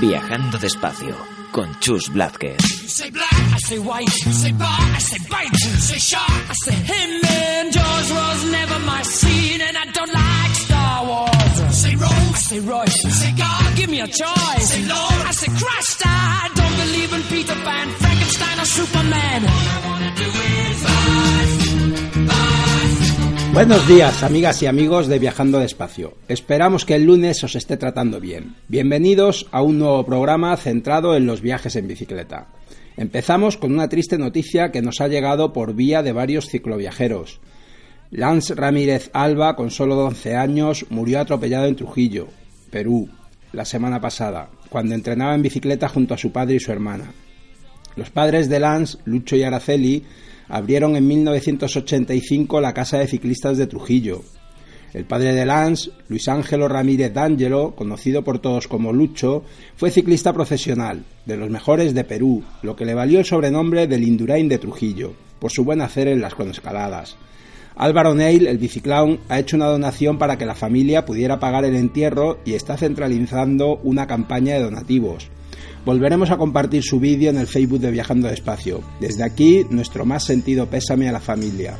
Viajando despacio con Chus Blázquez. Superman. Buenos días, amigas y amigos de Viajando Despacio. Esperamos que el lunes os esté tratando bien. Bienvenidos a un nuevo programa centrado en los viajes en bicicleta. Empezamos con una triste noticia que nos ha llegado por vía de varios cicloviajeros. Lance Ramírez Alba, con solo 11 años, murió atropellado en Trujillo, Perú, la semana pasada, cuando entrenaba en bicicleta junto a su padre y su hermana. Los padres de Lance, Lucho y Araceli, abrieron en 1985 la Casa de Ciclistas de Trujillo. El padre de Lance, Luis Ángelo Ramírez D'Angelo, conocido por todos como Lucho, fue ciclista profesional, de los mejores de Perú, lo que le valió el sobrenombre del Indurain de Trujillo, por su buen hacer en las cronoescaladas. Álvaro Neil, el biciclown, ha hecho una donación para que la familia pudiera pagar el entierro y está centralizando una campaña de donativos. Volveremos a compartir su vídeo en el Facebook de Viajando Despacio. Desde aquí, nuestro más sentido pésame a la familia.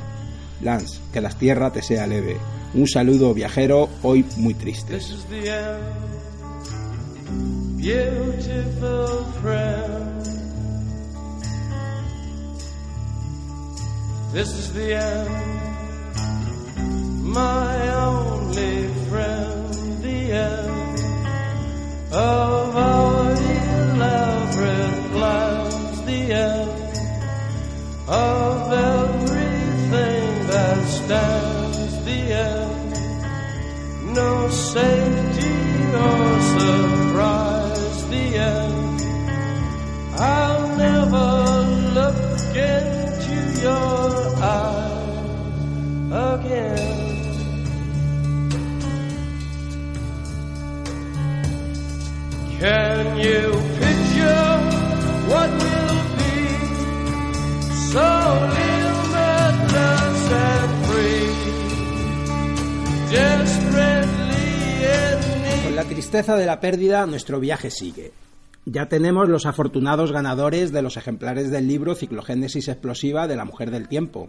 Lance, que la tierra te sea leve. Un saludo viajero, hoy muy triste. This is the end, my only friend. The end of our The end of everything that stands. The end no safety or surprise. The end. I'll never look into your eyes again. Can you Con la tristeza de la pérdida, nuestro viaje sigue. Ya tenemos los afortunados ganadores de los ejemplares del libro Ciclogénesis Explosiva de la Mujer del Tiempo.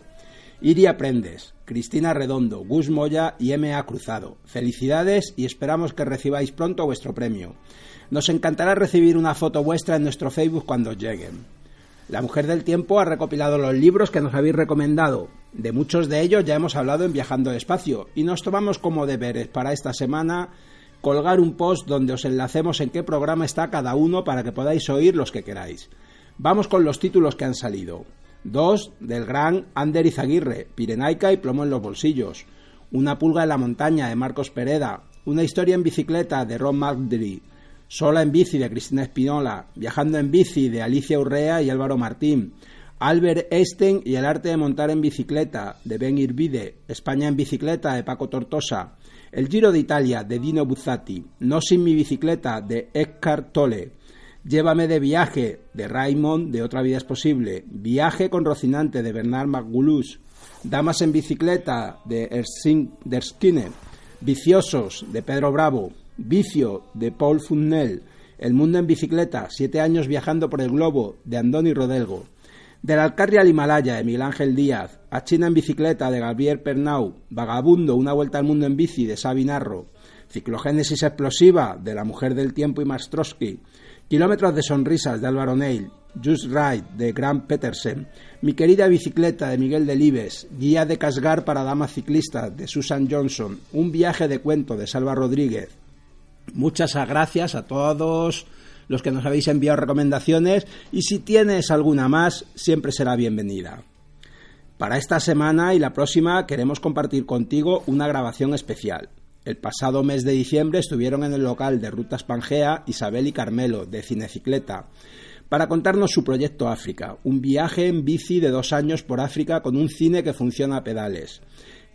Iria Prendes, Cristina Redondo, Gus Moya y M.A. Cruzado. Felicidades y esperamos que recibáis pronto vuestro premio. Nos encantará recibir una foto vuestra en nuestro Facebook cuando lleguen. La Mujer del Tiempo ha recopilado los libros que nos habéis recomendado. De muchos de ellos ya hemos hablado en Viajando Despacio y nos tomamos como deberes para esta semana colgar un post donde os enlacemos en qué programa está cada uno para que podáis oír los que queráis. Vamos con los títulos que han salido. Dos del gran Ander Izaguirre, Pirenaica y Plomo en los bolsillos. Una pulga en la montaña de Marcos Pereda. Una historia en bicicleta de Ron Magdri. Sola en bici de Cristina Espinola. Viajando en bici de Alicia Urrea y Álvaro Martín. Albert Einstein y el arte de montar en bicicleta de Ben Irvide. España en bicicleta de Paco Tortosa. El Giro de Italia de Dino Buzzati. No sin mi bicicleta de Eckhart Tolle. Llévame de viaje de Raymond de Otra vida es posible. Viaje con Rocinante de Bernard Magulus. Damas en bicicleta de Skinner. Viciosos de Pedro Bravo. Vicio de Paul Funnel. El mundo en bicicleta. Siete años viajando por el globo de Andoni Rodelgo. Del Alcarria al Himalaya de Miguel Ángel Díaz. A China en bicicleta de Gabriel Pernau. Vagabundo, una vuelta al mundo en bici de Sabinarro. Ciclogénesis explosiva de La mujer del tiempo y Mastrosky. Kilómetros de sonrisas de Álvaro Neil Just Ride de Grant Petersen, Mi querida bicicleta de Miguel Delibes, Guía de Casgar para damas ciclistas de Susan Johnson, Un viaje de cuento de Salva Rodríguez. Muchas gracias a todos los que nos habéis enviado recomendaciones y si tienes alguna más, siempre será bienvenida. Para esta semana y la próxima queremos compartir contigo una grabación especial. El pasado mes de diciembre estuvieron en el local de Rutas Pangea Isabel y Carmelo, de Cinecicleta, para contarnos su proyecto África, un viaje en bici de dos años por África con un cine que funciona a pedales,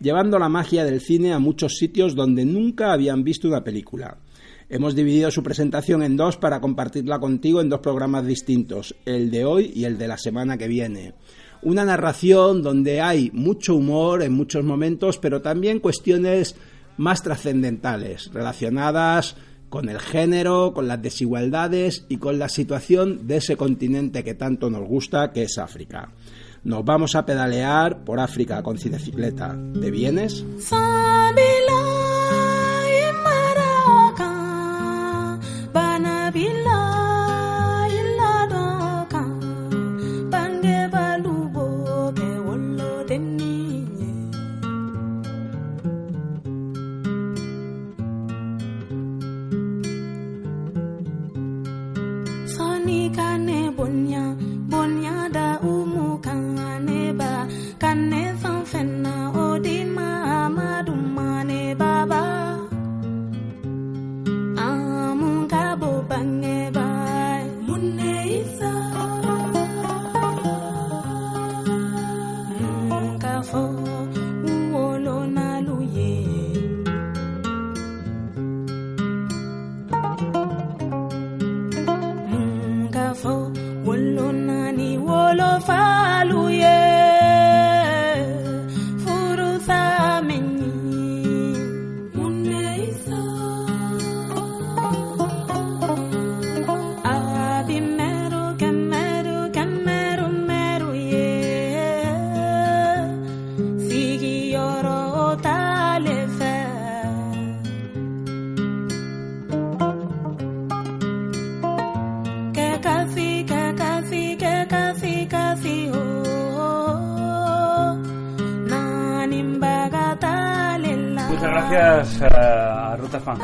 llevando la magia del cine a muchos sitios donde nunca habían visto una película. Hemos dividido su presentación en dos para compartirla contigo en dos programas distintos, el de hoy y el de la semana que viene. Una narración donde hay mucho humor en muchos momentos, pero también cuestiones más trascendentales, relacionadas con el género, con las desigualdades y con la situación de ese continente que tanto nos gusta, que es África. Nos vamos a pedalear por África con cinecicleta. ¿De vienes?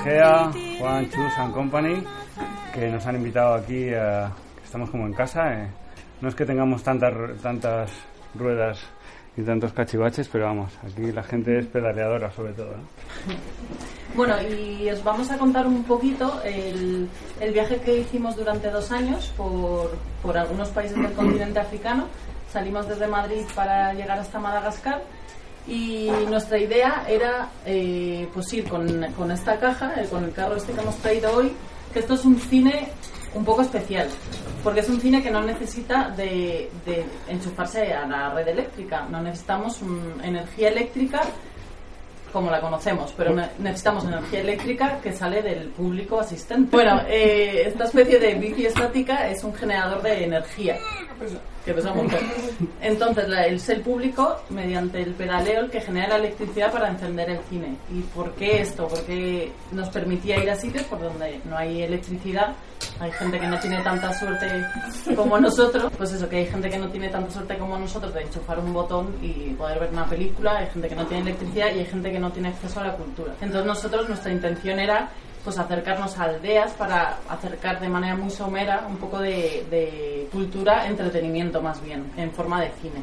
Fangea, Juan Chus and Company, que nos han invitado aquí. eh, estamos como en casa. eh. No es que tengamos tantas, tantas ruedas y tantos cachivaches, pero vamos, aquí la gente es pedaleadora sobre todo. ¿no? Bueno, y os vamos a contar un poquito el, el viaje que hicimos durante dos años por, por algunos países del continente africano. Salimos desde Madrid para llegar hasta Madagascar y nuestra idea era eh, pues ir con, con esta caja, eh, con el carro este que hemos traído hoy, que esto es un cine un poco especial, porque es un cine que no necesita de, de enchufarse a la red eléctrica, no necesitamos un- energía eléctrica como la conocemos, pero ne- necesitamos energía eléctrica que sale del público asistente. Bueno, eh, esta especie de bici estática es un generador de energía que pesa. Entonces, la- es el público, mediante el pedaleo, el que genera la electricidad para encender el cine. ¿Y por qué esto? Porque nos permitía ir a sitios por donde no hay electricidad. Hay gente que no tiene tanta suerte como nosotros. Pues eso, que hay gente que no tiene tanta suerte como nosotros de enchufar un botón y poder ver una película. Hay gente que no tiene electricidad y hay gente que no tiene acceso a la cultura. Entonces, nosotros, nuestra intención era pues acercarnos a aldeas para acercar de manera muy somera un poco de, cultura, entretenimiento más bien, en forma de cine.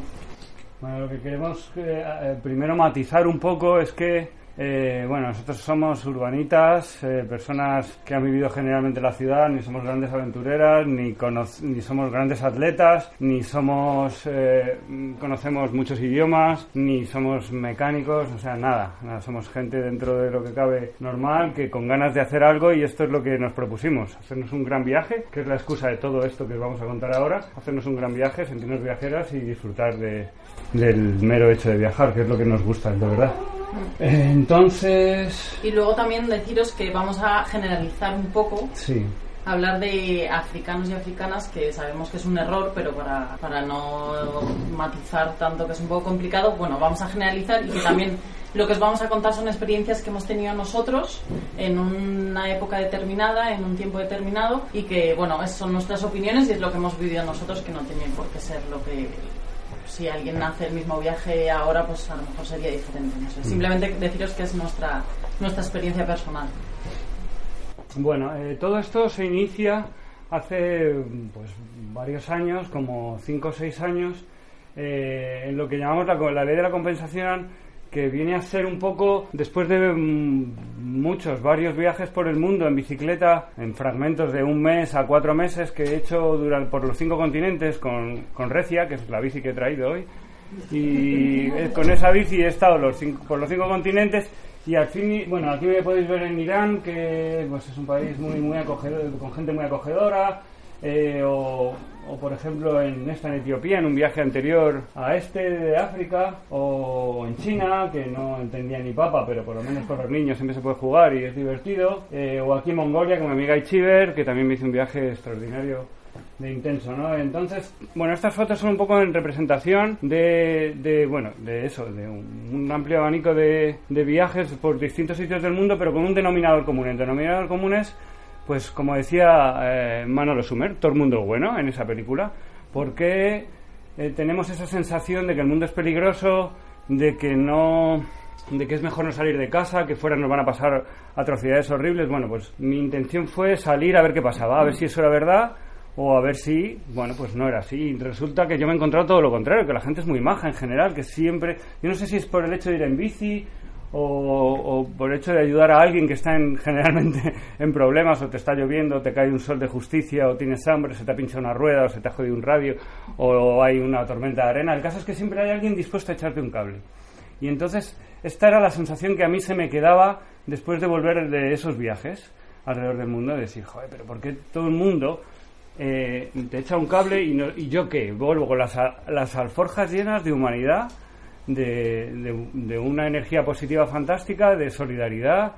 Bueno, lo que queremos eh, eh, primero matizar un poco es que, eh, bueno, nosotros somos urbanitas, eh, personas que han vivido generalmente la ciudad, ni somos grandes aventureras, ni, ni somos grandes atletas, ni somos, eh, conocemos muchos idiomas, ni somos mecánicos, o sea, nada, somos gente dentro de lo que cabe normal, que con ganas de hacer algo y esto es lo que nos propusimos, hacernos un gran viaje, que es la excusa de todo esto que os vamos a contar ahora, hacernos un gran viaje, sentirnos viajeras y disfrutar de, del mero hecho de viajar, que es lo que nos gusta, de verdad. Entonces, Y luego también deciros que vamos a generalizar un poco, sí, hablar de africanos y africanas, que sabemos que es un error, pero para, para no matizar tanto que es un poco complicado, bueno, vamos a generalizar y que también lo que os vamos a contar son experiencias que hemos tenido nosotros en una época determinada, en un tiempo determinado y que, bueno, son nuestras opiniones y es lo que hemos vivido nosotros que no tiene por qué ser lo que si alguien hace el mismo viaje ahora, pues a lo mejor sería diferente. No sé. Simplemente deciros que es nuestra, nuestra experiencia personal. Bueno, eh, todo esto se inicia hace pues varios años, como 5 o 6 años, eh, en lo que llamamos la, la ley de la compensación, que viene a ser un poco, después de mm, muchos, varios viajes por el mundo en bicicleta, en fragmentos de un mes a cuatro meses que he hecho durante, por los cinco continentes con, con Recia, que es la bici que he traído hoy, y eh, con esa bici he estado por los cinco continentes y al fin, bueno, aquí me podéis ver en Irán, que pues es un país muy, muy acogedor, con gente muy acogedora, eh, o, o, por ejemplo en esta en Etiopía, en un viaje anterior a este de África, o en China, que no entendía ni papa, pero por lo menos con los niños siempre se puede jugar y es divertido, eh, o aquí en Mongolia con mi amiga Ichiber, que también me hizo un viaje extraordinario de intenso, ¿no? Entonces, bueno, estas fotos son un poco en representación de, de bueno, de eso, de un, un amplio abanico de, de viajes por distintos sitios del mundo, pero con un denominador común. El denominador común es, pues, como decía eh, Manolo Sumer, todo el mundo bueno en esa película, porque eh, tenemos esa sensación de que el mundo es peligroso, de que no de que es mejor no salir de casa, que fuera nos van a pasar atrocidades horribles. Bueno, pues mi intención fue salir a ver qué pasaba, a ver si eso era verdad o a ver si, bueno, pues no era así. Y resulta que yo me he encontrado todo lo contrario, que la gente es muy maja en general, que siempre, yo no sé si es por el hecho de ir en bici o, por el hecho de ayudar a alguien que está en, generalmente en problemas o te está lloviendo, te cae un sol de justicia o tienes hambre, se te ha pinchado una rueda o se te ha jodido un radio o hay una tormenta de arena. El caso es que siempre hay alguien dispuesto a echarte un cable. Y entonces, esta era la sensación que a mí se me quedaba después de volver de esos viajes alrededor del mundo, de decir, joder, pero ¿por qué todo el mundo eh, te echa un cable y, no- y yo qué? Vuelvo con las alforjas llenas de humanidad, de, una energía positiva fantástica, de solidaridad.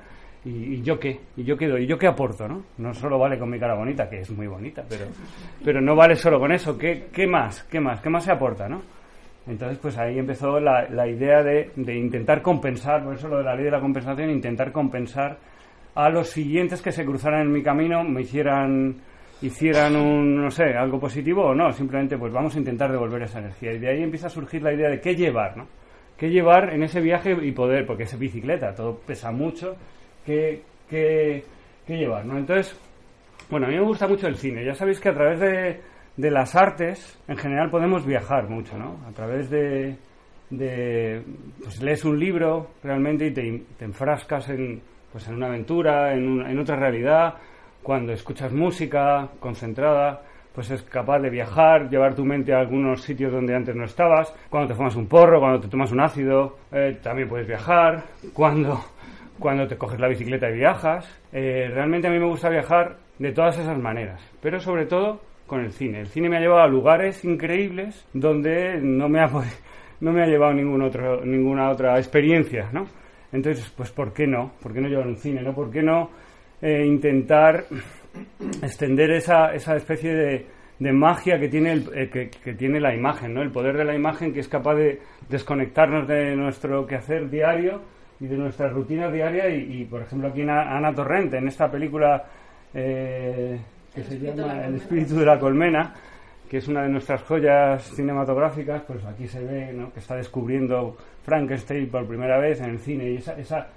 Y, y yo qué? ¿Y yo qué doy? ¿Y yo qué aporto? ¿no? no solo vale con mi cara bonita, que es muy bonita, pero, pero no vale solo con eso. ¿Qué, qué más? ¿Qué más? ¿Qué más se aporta? ¿no? Entonces, pues ahí empezó la, la idea de, de intentar compensar, por eso lo de la ley de la compensación, intentar compensar a los siguientes que se cruzaran en mi camino, me hicieran, hicieran un, no sé, algo positivo o no, simplemente pues vamos a intentar devolver esa energía. Y de ahí empieza a surgir la idea de qué llevar, ¿no? ¿Qué llevar en ese viaje y poder, porque es bicicleta, todo pesa mucho, qué, qué, qué llevar, ¿no? Entonces, bueno, a mí me gusta mucho el cine. Ya sabéis que a través de, de las artes, en general, podemos viajar mucho, ¿no? A través de, de pues lees un libro realmente y te, te enfrascas en, pues en una aventura, en, un- en otra realidad. Cuando escuchas música concentrada, pues es capaz de viajar, llevar tu mente a algunos sitios donde antes no estabas. Cuando te fumas un porro, cuando te tomas un ácido, eh, también puedes viajar. Cuando cuando te coges la bicicleta y viajas. Eh, realmente a mí me gusta viajar de todas esas maneras, pero sobre todo con el cine. El cine me ha llevado a lugares increíbles donde no me ha, no me ha llevado ningún otro, ninguna otra experiencia, ¿no? Entonces, pues ¿por qué no? ¿Por qué no llevar un cine, no? ¿Por qué no eh, intentar extender esa, esa especie de, de magia que tiene, el- eh, que, que tiene la imagen, ¿no? El poder de la imagen que es capaz de desconectarnos de nuestro quehacer diario y de nuestra rutina diaria y, y, por ejemplo, aquí en Ana Torrente, en esta película eh, que El se llama El espíritu de la colmena, que es una de nuestras joyas cinematográficas, pues aquí se ve ¿no? que está descubriendo Frankenstein por primera vez en el cine y esa, esa,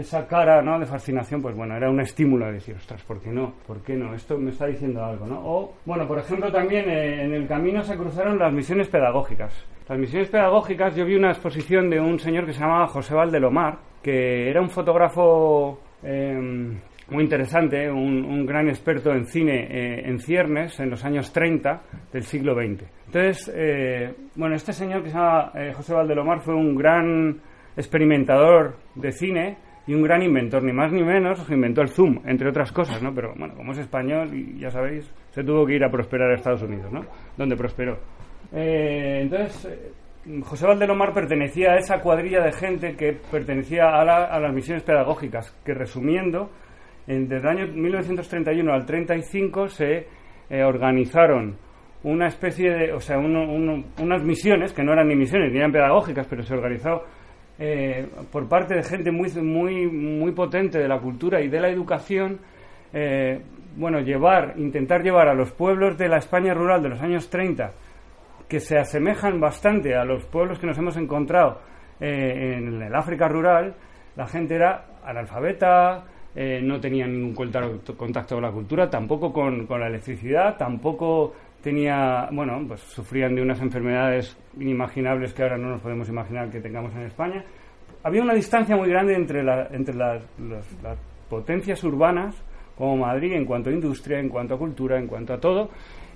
esa cara ¿no? de fascinación, pues bueno, era un estímulo de decir, ostras, ¿por qué no? ¿Por qué no? Esto me está diciendo algo, ¿no? O, bueno, por ejemplo, también eh, en el camino se cruzaron las misiones pedagógicas. Las misiones pedagógicas, yo vi una exposición de un señor que se llamaba José Valdelomar, que era un fotógrafo eh, muy interesante, un, gran experto en cine eh, en ciernes en los años 30 del siglo XX. Entonces, eh, bueno, este señor que se llama José Valdelomar fue un gran experimentador de cine y un gran inventor, ni más ni menos, inventó el zoom, entre otras cosas, ¿no? Pero bueno, como es español y ya sabéis, se tuvo que ir a prosperar a Estados Unidos, ¿no? Donde prosperó. Eh, entonces, eh, José Valdelomar pertenecía a esa cuadrilla de gente que pertenecía a, la- a las misiones pedagógicas, que resumiendo, en- desde el año 1931 al 35 se eh, organizaron una especie de, o sea, uno- uno- unas misiones, que no eran ni misiones ni eran pedagógicas, pero se organizó eh, por parte de gente muy, muy, muy potente de la cultura y de la educación, eh, bueno, llevar, intentar llevar a los pueblos de la España rural de los años 30, que se asemejan bastante a los pueblos que nos hemos encontrado eh, en el África rural, la gente era analfabeta, no tenía ningún contacto con la cultura, tampoco con, con la electricidad, tampoco tenía, bueno, pues sufrían de unas enfermedades inimaginables que ahora no nos podemos imaginar que tengamos en España. Había una distancia muy grande entre, la- entre las, las potencias urbanas, como Madrid, en cuanto a industria, en cuanto a cultura, en cuanto a todo,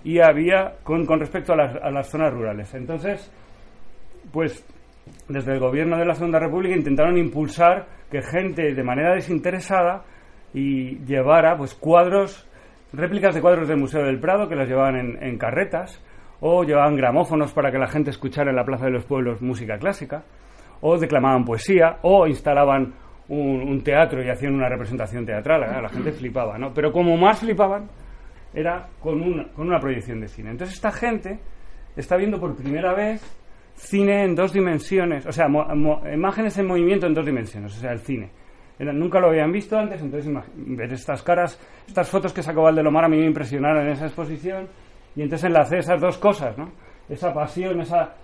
y había con, con respecto a las, a las zonas rurales. Entonces, pues desde el gobierno de la Segunda República intentaron impulsar que gente de manera desinteresada y llevara pues cuadros, réplicas de cuadros del Museo del Prado que las llevaban en, carretas, o llevaban gramófonos para que la gente escuchara en la Plaza de los Pueblos música clásica, o declamaban poesía, o instalaban un, un teatro y hacían una representación teatral. Ah, La gente flipaba, ¿no? Pero como más flipaban era con una, con una proyección de cine. Entonces esta gente está viendo por primera vez cine en dos dimensiones, o sea, mo- imágenes en movimiento en dos dimensiones, o sea, el cine. Nunca lo habían visto antes, entonces ver estas caras, estas fotos que sacó Valdelomar a mí me impresionaron en esa exposición y entonces enlacé esas dos cosas, ¿no? Esa pasión, esa,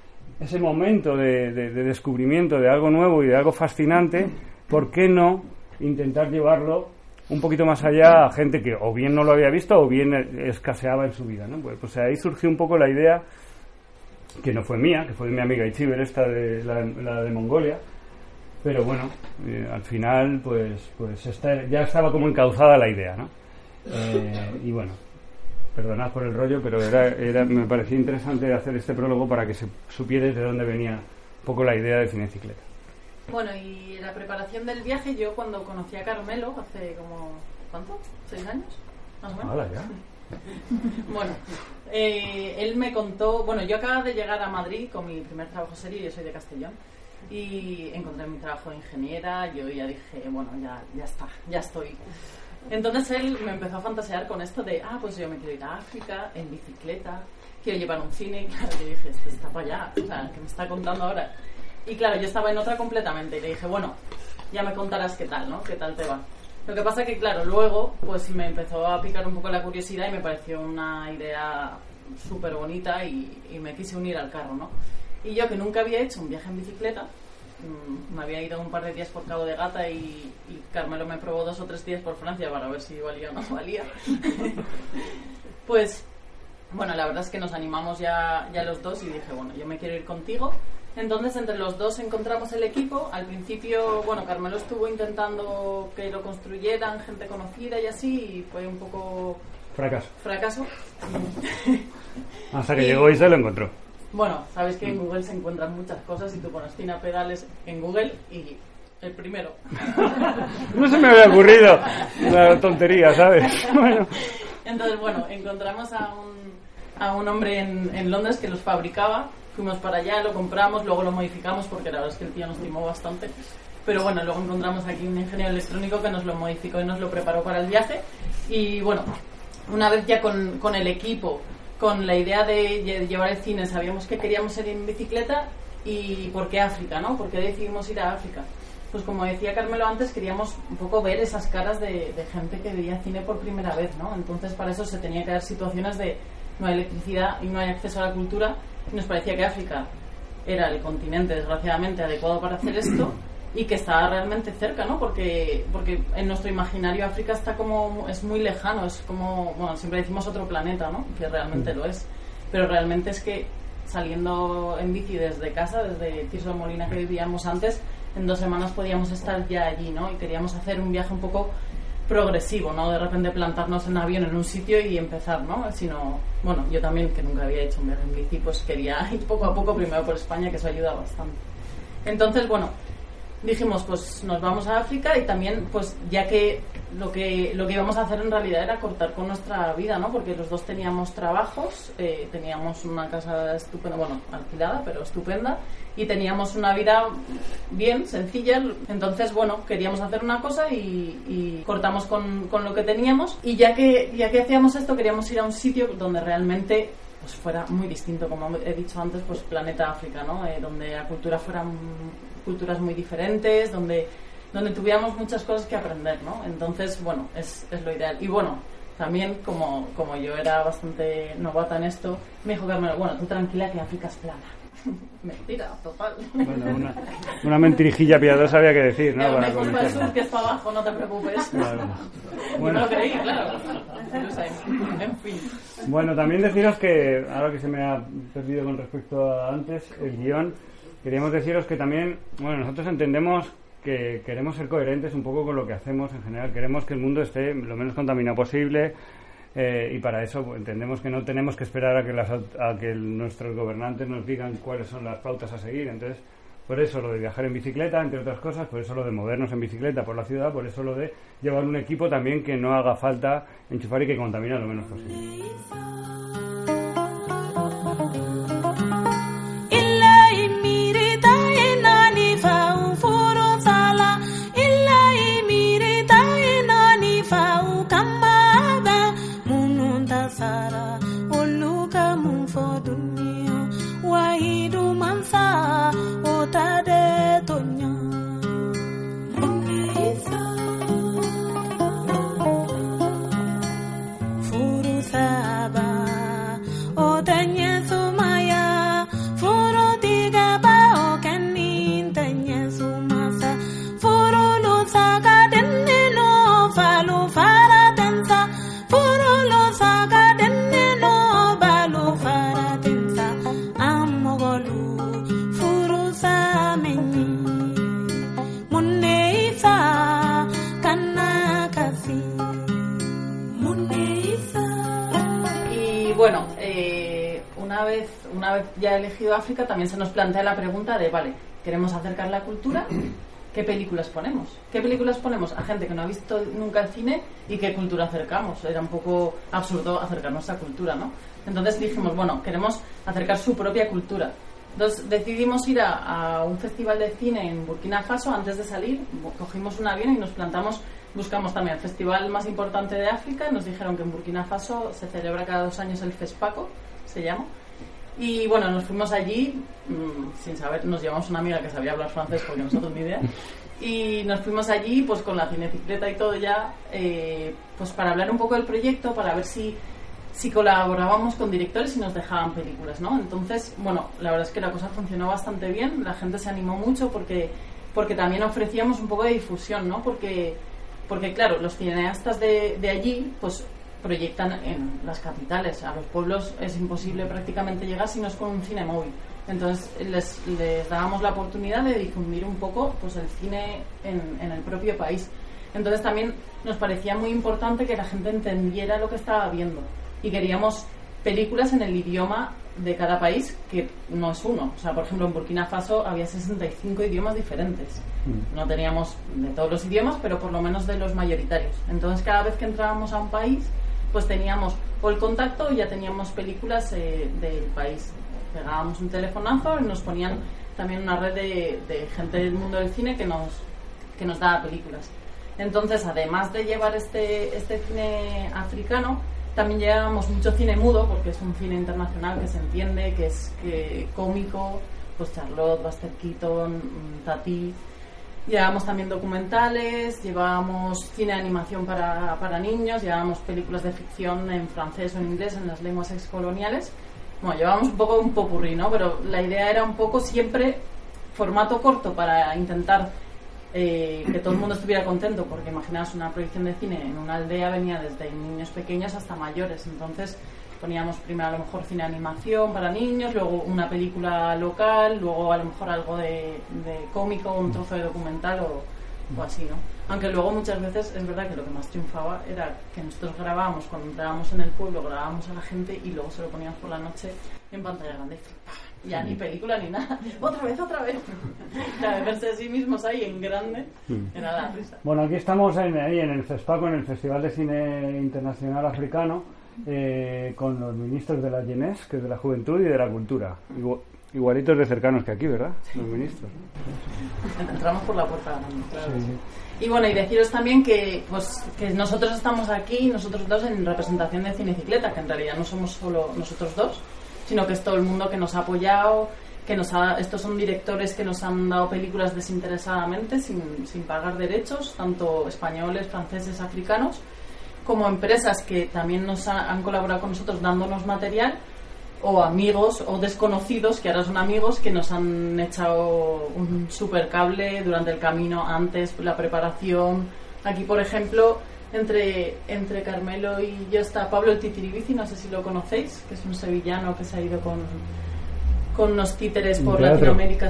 ese momento de, de- de descubrimiento de algo nuevo y de algo fascinante, ¿por qué no intentar llevarlo un poquito más allá a gente que o bien no lo había visto o bien escaseaba en su vida, ¿no? Pues, pues ahí surgió un poco la idea que no fue mía, que fue de mi amiga Ichiber, esta de la, la de Mongolia. Pero bueno, eh, al final, pues, pues esta- ya estaba como encauzada la idea, ¿no? Eh, y bueno, perdonad por el rollo, pero era, era, me parecía interesante hacer este prólogo para que se supiera de dónde venía un poco la idea de Cinecicleta. Bueno, y la preparación del viaje, yo cuando conocí a Carmelo, hace como, ¿cuánto? ¿Seis años? Más o menos. Hala, ya. Bueno, eh, él me contó, bueno, yo acababa de llegar a Madrid con mi primer trabajo serio, yo soy de Castellón, y encontré mi trabajo de ingeniera, yo ya dije, bueno, ya, ya está, ya estoy. Entonces él me empezó a fantasear con esto de, ah, pues yo me quiero ir a África en bicicleta, quiero llevar un cine, y claro, yo dije, este está para allá, o sea, que me está contando ahora. Y claro, yo estaba en otra completamente, y le dije, bueno, ya me contarás qué tal, ¿no? ¿Qué tal te va? Lo que pasa que, claro, luego pues me empezó a picar un poco la curiosidad y me pareció una idea súper bonita y, y me quise unir al carro, ¿no? Y yo que nunca había hecho un viaje en bicicleta, mm, me había ido un par de días por Cabo de Gata y, y Carmelo me probó dos o tres días por Francia para ver si valía o no valía. pues, bueno, la verdad es que nos animamos ya, ya los dos y dije, bueno, yo me quiero ir contigo. Entonces, entre los dos encontramos el equipo. Al principio, bueno, Carmelo estuvo intentando que lo construyeran gente conocida y así, y fue un poco Fracaso. fracaso. Hasta que Y- llegó y se lo encontró. Bueno, sabes que en Google se encuentran muchas cosas y tú pones Tina Pedales en Google y el primero. No se me había ocurrido la tontería, ¿sabes? Bueno. Entonces, bueno, encontramos a un, a un hombre en, en Londres que los fabricaba. Fuimos para allá, lo compramos, luego lo modificamos porque la verdad es que el tío nos timó bastante. Pero bueno, luego encontramos aquí un ingeniero electrónico que nos lo modificó y nos lo preparó para el viaje. Y bueno, una vez ya con, con el equipo, con la idea de lle- llevar el cine, sabíamos que queríamos ir en bicicleta y por qué África, ¿no? ¿Por qué decidimos ir a África? Pues como decía Carmelo antes, queríamos un poco ver esas caras de, de gente que veía cine por primera vez, ¿no? Entonces para eso se tenía que dar situaciones de no hay electricidad y no hay acceso a la cultura y nos parecía que África era el continente desgraciadamente adecuado para hacer esto y que estaba realmente cerca, ¿no? Porque, porque en nuestro imaginario África está como, es muy lejano, es como, bueno, siempre decimos otro planeta, ¿no? Que realmente lo es. Pero realmente es que saliendo en bici desde casa, desde Tirso de Molina que vivíamos antes, en dos semanas podíamos estar ya allí, ¿no? Y queríamos hacer un viaje un poco progresivo, ¿no? De repente plantarnos en avión en un sitio y empezar, ¿no? Sino, bueno, yo también, que nunca había hecho un viaje en bici, pues quería ir poco a poco primero por España, que eso ayuda bastante. Entonces, bueno, dijimos, pues nos vamos a África y también, pues ya que lo que lo que íbamos a hacer en realidad era cortar con nuestra vida, ¿no? Porque los dos teníamos trabajos, eh, teníamos una casa estupenda, bueno, alquilada, pero estupenda, y teníamos una vida bien, sencilla. Entonces, bueno, queríamos hacer una cosa y, y cortamos con, con lo que teníamos. Y ya que, ya que hacíamos esto, queríamos ir a un sitio donde realmente pues fuera muy distinto, como he dicho antes, pues planeta África, ¿no? Eh, donde la cultura fuera culturas muy diferentes, donde, donde tuviéramos muchas cosas que aprender, ¿no? Entonces, bueno, es, es lo ideal. Y bueno, también como, como yo era bastante novata en esto, me dijo Carmen, bueno, tú tranquila que África es plana. Mentira, total. Bueno, una, una mentirijilla piadosa había que decir, ¿no? Para el sur que es para abajo, no te preocupes. Claro. Bueno. me lo creí, claro. En fin. Bueno, también deciros que, ahora que se me ha perdido con respecto a antes, el guion, queríamos deciros que también, bueno, nosotros entendemos que queremos ser coherentes un poco con lo que hacemos en general. Queremos que el mundo esté lo menos contaminado posible eh, y para eso pues, entendemos que no tenemos que esperar a que, las, a que nuestros gobernantes nos digan cuáles son las pautas a seguir. Entonces, por eso lo de viajar en bicicleta, entre otras cosas, por eso lo de movernos en bicicleta por la ciudad, por eso lo de llevar un equipo también que no haga falta enchufar y que contamine lo menos posible. África, también se nos plantea la pregunta de, vale, queremos acercar la cultura, ¿qué películas ponemos? ¿Qué películas ponemos a gente que no ha visto nunca el cine y qué cultura acercamos? Era un poco absurdo acercar nuestra cultura, ¿no? Entonces dijimos, bueno, queremos acercar su propia cultura. Entonces decidimos ir a, a un festival de cine en Burkina Faso antes de salir, cogimos un avión y nos plantamos, buscamos también el festival más importante de África, nos dijeron que en Burkina Faso se celebra cada dos años el FESPACO, se llama, y bueno, nos fuimos allí mm, sin saber, nos llevamos una amiga que sabía hablar francés porque nosotros ni idea. Y nos fuimos allí pues con la cinecicleta y todo ya, eh, pues para hablar un poco del proyecto, para ver si, si colaborábamos con directores y nos dejaban películas, ¿no? Entonces, bueno, la verdad es que la cosa funcionó bastante bien, la gente se animó mucho porque, porque también ofrecíamos un poco de difusión, ¿no? Porque, porque claro, los cineastas de, de allí, pues proyectan en las capitales. A los pueblos es imposible prácticamente llegar si no es con un cine móvil. Entonces les, les dábamos la oportunidad de difundir un poco pues, el cine en, en el propio país. Entonces también nos parecía muy importante que la gente entendiera lo que estaba viendo y queríamos películas en el idioma de cada país que no es uno. O sea, por ejemplo, en Burkina Faso había 65 idiomas diferentes. No teníamos de todos los idiomas, pero por lo menos de los mayoritarios. Entonces, cada vez que entrábamos a un país, pues teníamos o el contacto o ya teníamos películas eh, del país. Pegábamos un telefonazo y nos ponían también una red de, gente del mundo del cine que nos, que nos daba películas. Entonces, además de llevar este, este cine africano, también llevábamos mucho cine mudo, porque es un cine internacional que se entiende, que es que, cómico, pues Charlotte, Buster Keaton, mm, Tati. Llevábamos también documentales, llevábamos cine de animación para, para niños, llevábamos películas de ficción en francés o en inglés, en las lenguas excoloniales. Bueno, llevábamos un poco un popurrí, ¿no? Pero la idea era un poco siempre formato corto para intentar eh, que todo el mundo estuviera contento, porque imaginaos una proyección de cine en una aldea venía desde niños pequeños hasta mayores, entonces poníamos primero a lo mejor cine animación para niños, luego una película local, luego a lo mejor algo de, de cómico, un trozo de documental o, o así, ¿no? Aunque luego muchas veces es verdad que lo que más triunfaba era que nosotros grabábamos cuando entrábamos en el pueblo, grabábamos a la gente y luego se lo poníamos por la noche en pantalla grande. y Ya ni película ni nada. Otra vez, otra vez. Claro, verse a sí mismos ahí en grande era la risa. Bueno, aquí estamos en, ahí en el CESPACO, en el Festival de Cine Internacional Africano, eh, con los ministros de la Jeunesse, que es de la Juventud y de la Cultura. Igu- igualitos de cercanos que aquí, ¿verdad? Los ministros. Entramos por la puerta grande, claro. Y bueno, y deciros también que, pues, que nosotros estamos aquí, nosotros dos, en representación de Cinecicleta, que en realidad no somos solo nosotros dos, sino que es todo el mundo que nos ha apoyado, que nos ha- estos son directores que nos han dado películas desinteresadamente, sin, sin pagar derechos, tanto españoles, franceses, africanos, como empresas que también nos ha- han colaborado con nosotros dándonos material, o amigos o desconocidos, que ahora son amigos, que nos han echado un super cable durante el camino, antes, la preparación. Aquí, por ejemplo, entre, entre Carmelo y yo está Pablo el Titiribici, no sé si lo conocéis, que es un sevillano que se ha ido con, con unos títeres por. Latinoamérica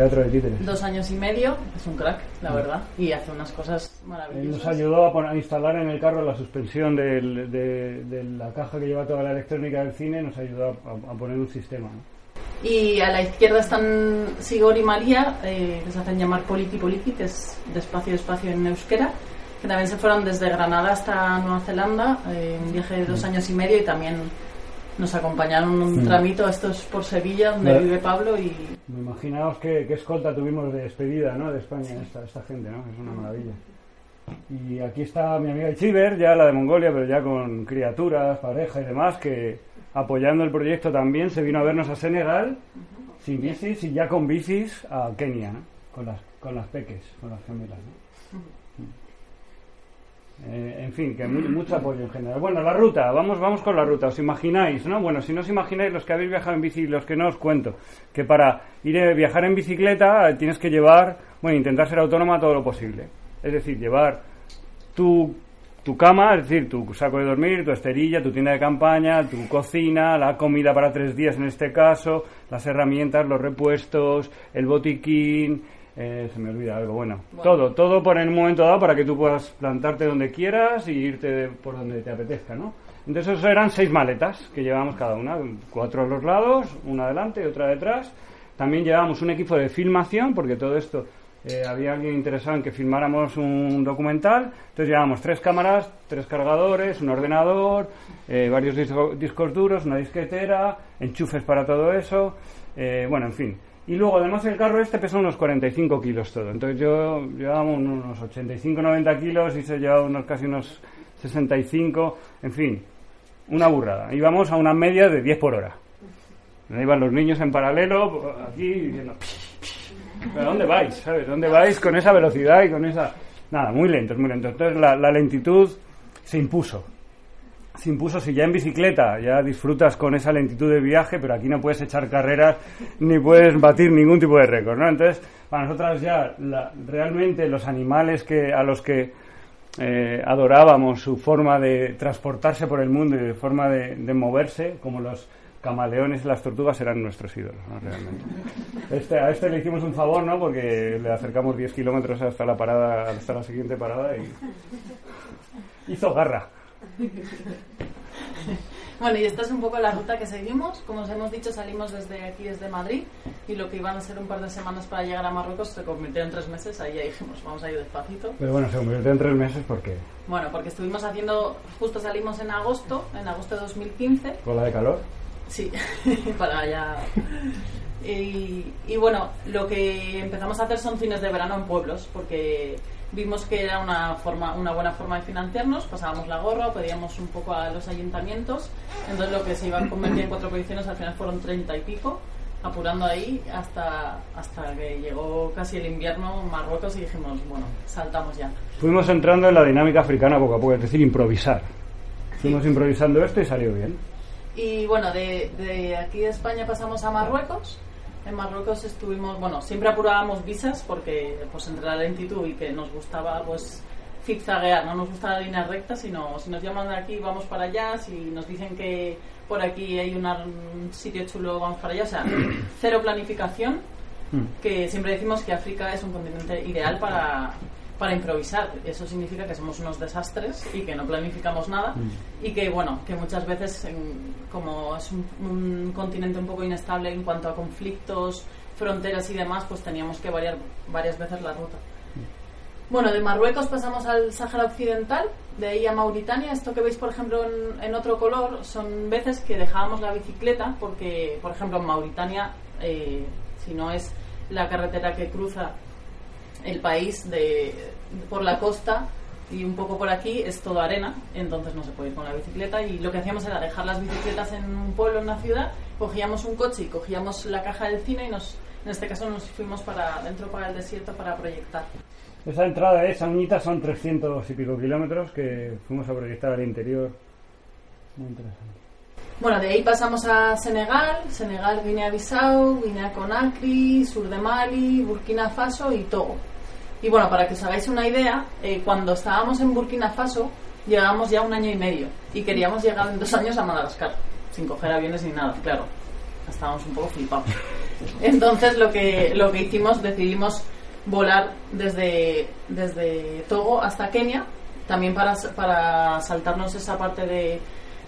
Teatro de títeres. dos años y medio. Es un crack, la verdad, y hace unas cosas maravillosas. nos ayudó a, poner- a instalar en el carro la suspensión del- de, de la caja que lleva toda la electrónica del cine, nos ayudó a, a poner un sistema. ¿no? Y a la izquierda están Sigor y María, eh, que se hacen llamar Politi Politi, que es despacio despacio en euskera, que también se fueron desde Granada hasta Nueva Zelanda, eh, un viaje de dos años y medio, y también nos acompañaron un tramito, esto es por Sevilla, donde Vale. vive Pablo, y Me Imaginaos qué, qué escolta tuvimos de despedida ¿no? de España, esta, esta gente, ¿no? es una maravilla. Y aquí está mi amiga Ichiber, ya la de Mongolia, pero ya con criaturas, pareja y demás, que apoyando el proyecto también se vino a vernos a Senegal sin bicis y ya con bicis a Kenia, ¿no? con, las, con las peques, con las gemelas. ¿no? Eh, en fin, que mu- mucho apoyo en general. Bueno, la ruta, vamos, vamos con la ruta. ¿Os imagináis, no? Bueno, si no os imagináis, los que habéis viajado en bici los que no os cuento, que para ir a viajar en bicicleta eh, tienes que llevar, bueno, intentar ser autónoma todo lo posible. Es decir, llevar tu, tu cama, es decir, tu saco de dormir, tu esterilla, tu tienda de campaña, tu cocina, la comida para tres días en este caso, las herramientas, los repuestos, el botiquín, eh, se me olvida algo, bueno, Bueno. todo, todo por en un momento dado para que tú puedas plantarte donde quieras y irte por donde te apetezca, ¿no? Entonces eso eran seis maletas que llevábamos cada una, cuatro a los lados, una adelante y otra detrás. También llevábamos un equipo de filmación, porque todo esto eh, había alguien interesado en que filmáramos un documental. Entonces llevábamos tres cámaras, tres cargadores, un ordenador, eh, varios disco- discos duros, una disquetera, enchufes para todo eso. eh, bueno, en fin. Y luego, además, el carro este pesa unos 45 kilos todo. Entonces yo llevaba unos 85-90 kilos y se llevaba unos casi unos 65. En fin, una burrada. Íbamos a una media de 10 por hora. Iban los niños en paralelo, aquí diciendo... ¿Pero dónde vais? ¿Sabes? ¿Dónde vais con esa velocidad y con esa...? Nada, muy lento, muy lento. Entonces la lentitud se impuso. Se impuso si ya en bicicleta ya disfrutas con esa lentitud de viaje, pero aquí no puedes echar carreras ni puedes batir ningún tipo de récord, ¿no? Entonces, para nosotras ya realmente los animales que a los que eh, adorábamos su forma de transportarse por el mundo y de forma de, de moverse, como los camaleones y las tortugas, eran nuestros ídolos, ¿no? Realmente. Este, a este le hicimos un favor, ¿no? Porque le acercamos 10 kilómetros hasta la parada, hasta la siguiente parada y hizo garra. Bueno, y esta es un poco la ruta que seguimos. Como os hemos dicho, salimos desde aquí, desde Madrid, y lo que iban a ser un par de semanas para llegar a Marruecos se convirtió en tres meses. Ahí ya dijimos, vamos a ir despacito. Pero bueno, se convirtió en tres meses porque Bueno, porque estuvimos haciendo, justo salimos en agosto, en agosto de 2015. con la de calor. Sí, para ya. Y, y bueno, lo que empezamos a hacer son cines de verano en pueblos, porque vimos que era una forma, una buena forma de financiarnos, pasábamos la gorra, pedíamos un poco a los ayuntamientos, entonces lo que se iba a convertir en cuatro proyecciones al final fueron treinta y pico, apurando ahí hasta, hasta que llegó casi el invierno Marruecos y dijimos, bueno, saltamos ya. Fuimos entrando en la dinámica africana poco a poco, es decir, improvisar. Fuimos improvisando esto y salió bien. Y bueno, de, de aquí de España pasamos a Marruecos. En Marruecos estuvimos, bueno, siempre apurábamos visas porque pues entre la lentitud y que nos gustaba pues zigzaguear, no nos gusta la línea recta, sino si nos llaman de aquí vamos para allá, si nos dicen que por aquí hay una- un sitio chulo vamos para allá, o sea, cero planificación, que siempre decimos que África es un continente ideal para, para improvisar. Eso significa que somos unos desastres y que no planificamos nada y que, bueno, que muchas veces, como es un, un continente un poco inestable en cuanto a conflictos, fronteras y demás, pues teníamos que variar varias veces la ruta. Bueno, de Marruecos pasamos al Sáhara Occidental, de ahí a Mauritania. Esto que veis, por ejemplo, en, en otro color, son veces que dejábamos la bicicleta, porque, por ejemplo, en Mauritania, eh, si no es la carretera que cruza el país de, por la costa, y un poco por aquí es todo arena, entonces no se puede ir con la bicicleta y lo que hacíamos era dejar las bicicletas en un pueblo, en una ciudad, cogíamos un coche y cogíamos la caja del cine y nos, en este caso nos fuimos para dentro para el desierto para proyectar. Esa entrada de esa uñita son 300 y pico kilómetros que fuimos a proyectar al interior. Muy interesante. Bueno, de ahí pasamos a Senegal, Senegal, Guinea-Bissau, Guinea-Conakry, sur de Mali, Burkina Faso y Togo. Y bueno, para que os hagáis una idea, eh, cuando estábamos en Burkina Faso, llegábamos ya un año y medio y queríamos llegar en dos años a Madagascar, sin coger aviones ni nada, claro. Estábamos un poco flipados. Entonces lo que, lo que hicimos, decidimos volar desde, desde Togo hasta Kenia, también para, para saltarnos esa parte de,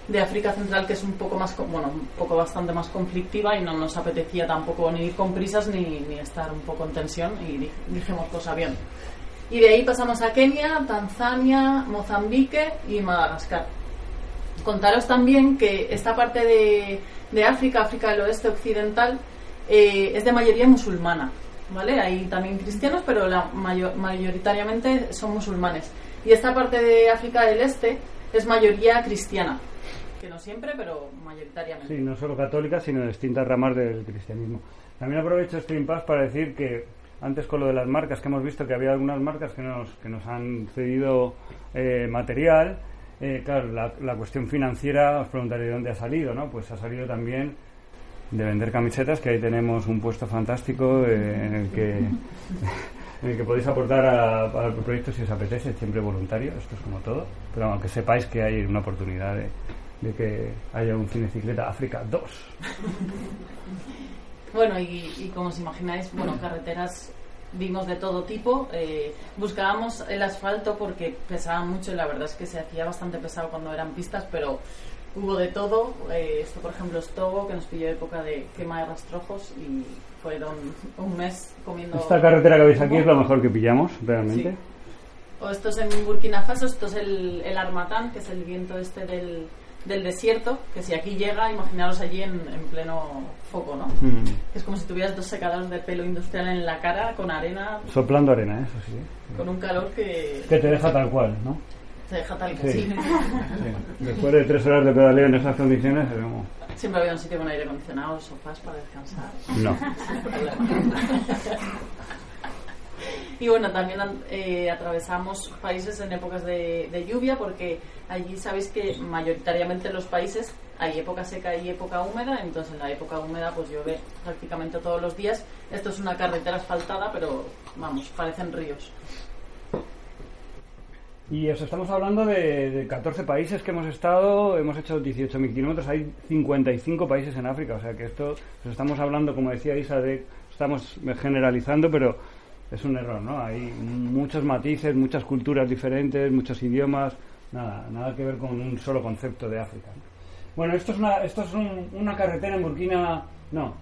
de África Central que es un poco más, bueno, un poco bastante más conflictiva y no nos apetecía tampoco ni ir con prisas ni, ni estar un poco en tensión y di- dijimos pues. Y de ahí pasamos a Kenia, Tanzania, Mozambique y Madagascar. Contaros también que esta parte de, de África, África del Oeste Occidental, eh, es de mayoría musulmana, ¿vale? Hay también cristianos, pero la mayo- mayoritariamente son musulmanes. Y esta parte de África del Este es mayoría cristiana, que no siempre, pero mayoritariamente. Sí, no solo católica, sino distintas ramas del cristianismo. También aprovecho este impasse para decir que antes con lo de las marcas, que hemos visto que había algunas marcas que nos, que nos han cedido eh, material, eh, claro, la, la cuestión financiera, os preguntaré de dónde ha salido, ¿no? Pues ha salido también de vender camisetas, que ahí tenemos un puesto fantástico eh, en el que en el que podéis aportar al proyecto si os apetece, siempre voluntario, esto es como todo, pero aunque sepáis que hay una oportunidad de, de que haya un cinecicleta África 2. Bueno, y, y como os imagináis, bueno, carreteras vimos de todo tipo. eh, buscábamos el asfalto porque pesaba mucho y la verdad es que se hacía bastante pesado cuando eran pistas, pero hubo de todo. eh, esto, por ejemplo, es Togo, que nos pilló época de quema de rastrojos y fueron un mes comiendo... Esta carretera que veis aquí es lo mejor que pillamos, realmente. Sí. O esto es en Burkina Faso, esto es el, el armatán, que es el viento este del, del desierto, que si aquí llega, imaginaros allí en, en pleno foco, ¿no? Mm. Es como si tuvieras dos secadores de pelo industrial en la cara, con arena, Soplando arena, ¿eh? eso sí. con un calor que Que te deja tal cual, ¿no? te deja tal que Sí. sí. Sí. Después de tres horas de pedaleo en esas condiciones, es como... Siempre había un sitio con aire acondicionado, sofás para descansar. No. Y bueno, también eh, atravesamos países en épocas de, lluvia porque allí sabéis que mayoritariamente los países hay época seca y época húmeda, entonces en la época húmeda pues llueve prácticamente todos los días. Esto es una carretera asfaltada, pero vamos, parecen ríos. Y os estamos hablando de, de 14 países que hemos estado, hemos hecho 18.000 kilómetros, hay 55 países en África, o sea que esto, os estamos hablando, como decía Isa, de, estamos generalizando, pero es un error, ¿no? Hay muchos matices, muchas culturas diferentes, muchos idiomas, nada, nada que ver con un solo concepto de África. ¿no? Bueno, esto es una, esto es un- una carretera en Burkina, no,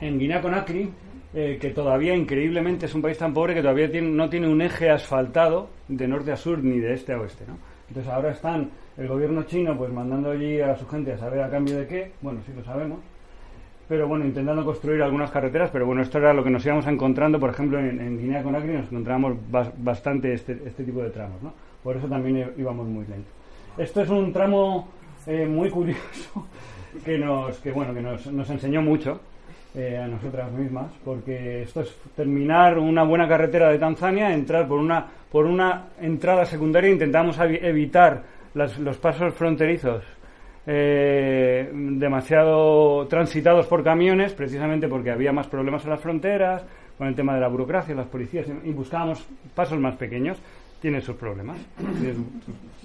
en Guinea-Conakry, eh, que todavía increíblemente es un país tan pobre que todavía tiene- no tiene un eje asfaltado de norte a sur ni de este a oeste, ¿no? Entonces ahora están el gobierno chino pues mandando allí a su gente a saber a cambio de qué, bueno, sí lo sabemos, pero bueno, intentando construir algunas carreteras, pero bueno, esto era lo que nos íbamos encontrando, por ejemplo, en, en Guinea-Conakry nos encontramos bas- bastante este, este tipo de tramos, ¿no? Por eso también íbamos muy lento. Esto es un tramo eh, muy curioso que nos, que bueno, que nos, nos enseñó mucho eh, a nosotras mismas, porque esto es terminar una buena carretera de Tanzania, entrar por una, por una entrada secundaria, intentamos evitar las- los pasos fronterizos eh, demasiado transitados por camiones, precisamente porque había más problemas en las fronteras, con el tema de la burocracia, las policías, y buscábamos pasos más pequeños. Tiene sus problemas.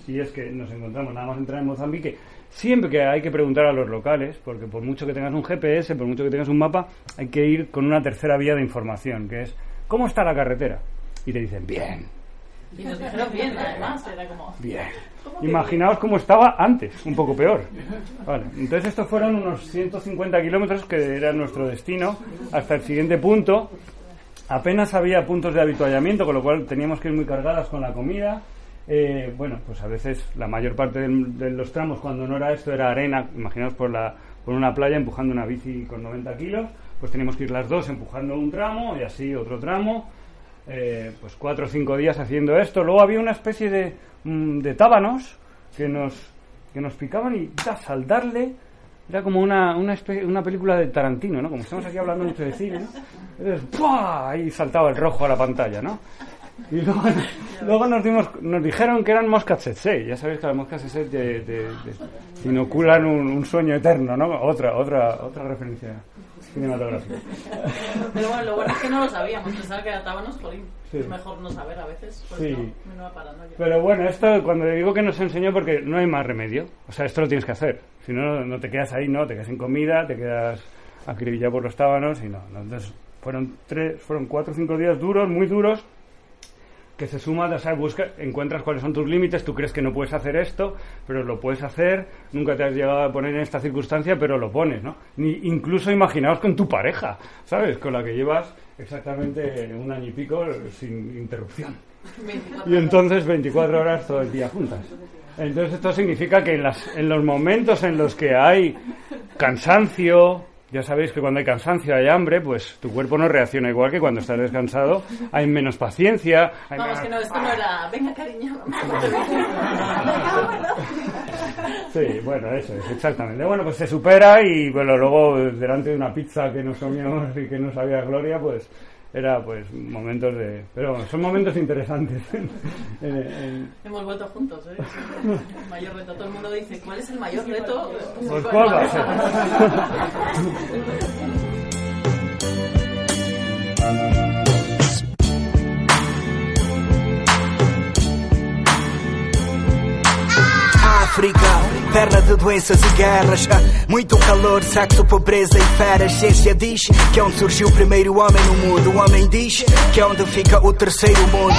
Y es que nos encontramos nada más entrar en Mozambique. Siempre que hay que preguntar a los locales, porque por mucho que tengas un GPS, por mucho que tengas un mapa, hay que ir con una tercera vía de información, que es ¿cómo está la carretera? Y te dicen, bien, Y nos dijeron bien, además, era como... Bien. ¿Cómo Imaginaos cómo estaba antes, un poco peor. Vale, entonces estos fueron unos 150 kilómetros que era nuestro destino hasta el siguiente punto. Apenas había puntos de habituallamiento, con lo cual teníamos que ir muy cargadas con la comida. Eh, bueno, pues a veces la mayor parte del- de, los tramos, cuando no era esto, era arena. Imaginaos por, la, por una playa empujando una bici con 90 kilos. Pues teníamos que ir las dos empujando un tramo y así otro tramo. Eh, pues cuatro o cinco días haciendo esto. Luego había una especie de, mm, de tábanos que nos, que nos picaban y das, al darle era como una, una, espe- una película de Tarantino, ¿no? Como estamos aquí hablando mucho de cine, ¿no? Entonces. Ahí saltaba el rojo a la pantalla, ¿no? Y luego, luego nos, dimos, nos dijeron que eran moscas tsetse. Ya sabéis que las moscas te- te inoculan un, un sueño eterno, ¿no? Otra, otra, otra referencia cinematográfica. Pero bueno, lo bueno es que no lo sabíamos. Pensaba que atábamos, jolín. Sí. Es mejor no saber a veces. Pues Sí. no, paranoia. Pero bueno, esto cuando digo que nos enseñó porque no hay más remedio. O sea, esto lo tienes que hacer. Si no, no te quedas ahí, no, te quedas sin comida, te quedas acribillado por los tábanos y no. no. Entonces, fueron tres, fueron cuatro o cinco días duros, muy duros, que se suman, o sea, busca, encuentras cuáles son tus límites, tú crees que no puedes hacer esto, pero lo puedes hacer, nunca te has llegado a poner en esta circunstancia, pero lo pones, ¿no? Ni, incluso imaginaos con tu pareja, ¿sabes? Con la que llevas exactamente un año y pico sin interrupción. 24 Y entonces 24 horas todo el día juntas. Entonces esto significa que en, las, en los momentos en los que hay cansancio, ya sabéis que cuando hay cansancio hay hambre, pues tu cuerpo no reacciona igual que cuando estás descansado, hay menos paciencia. hay Vamos, menos- que no, esto no era. Venga, cariño. Sí, bueno, eso es, exactamente. Bueno, pues se supera y bueno, luego delante de una pizza que nos comíamos y que no sabía gloria, pues era pues momentos de... Pero bueno, son momentos interesantes. En- en- Hemos vuelto juntos, ¿eh? El mayor reto. Todo el mundo dice, ¿cuál es el mayor reto? Pues, ¿cuál va a ser? África, terra de doenças e guerras. Ah, Muito calor, sexo, pobreza e feras. Ciência diz que é onde surgiu o primeiro homem no mundo. O homem diz que é onde fica o terceiro mundo.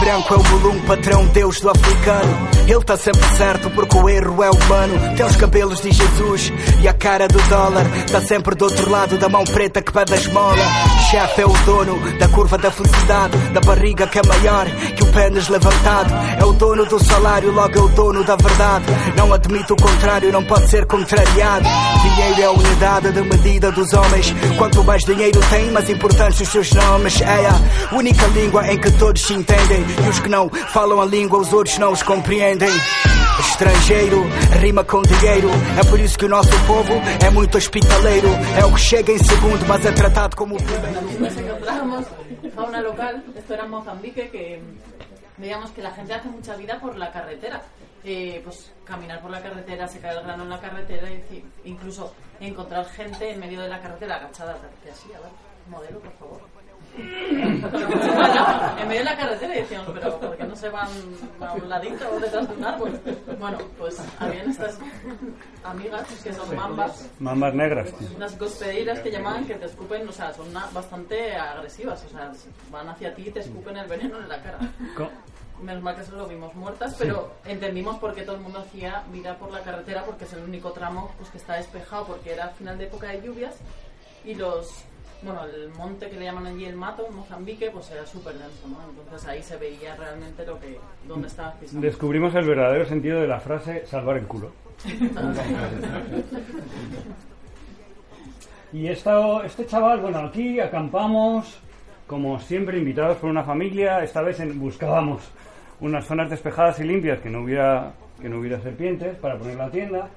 Branco é o Mulum, patrão, deus do africano. Ele tá sempre certo porque o erro é humano. Tem os cabelos de Jesus e a cara do dólar. Tá sempre do outro lado da mão preta que pede a esmola. Chefe é o dono da curva da felicidade. Da barriga que é maior que o pênis levantado. É o dono do salário, logo é o dono da verdade. Não admito o contrário, não pode ser contrariado. Dinheiro é a unidade de medida dos homens. Quanto mais dinheiro tem, mais importantes os seus nomes. É a única língua em que todos se entendem. E os que não falam a língua, os outros não os compreendem. Estrangeiro, rima com dinheiro. É por isso que o nosso povo é muito hospitaleiro. É o que chega em segundo, mas é tratado como primeiro. Nos encontrábamos fauna local, esto era en Mozambique, que veíamos que la gente hace mucha vida por la carretera. Eh, pues caminar por la carretera, secar el grano en la carretera, y incluso encontrar gente en medio de la carretera agachada, así, a ver, modelo, por favor. En medio de la carretera y decíamos, pero ¿por qué no se van a un ladito o detrás de un árbol? Bueno, pues habían estas amigas que son mambas, Mambas negras, unas gospedeiras que llaman que te escupen, o sea, son una- bastante agresivas, o sea, van hacia ti y te escupen el veneno en la cara. Co- Menos mal que solo lo vimos muertas, pero entendimos por qué todo el mundo hacía vida por la carretera, porque es el único tramo pues, que está despejado, porque era final de época de lluvias y los. Bueno, el monte que le llaman allí el mato, Mozambique, pues era súper denso, ¿no? Entonces ahí se veía realmente lo que, dónde estabas pisando. Descubrimos el verdadero sentido de la frase salvar el culo. Y esto, este chaval, bueno, aquí acampamos, como siempre, invitados por una familia. Esta vez en- buscábamos unas zonas despejadas y limpias que no hubiera, que no hubiera serpientes para poner la tienda.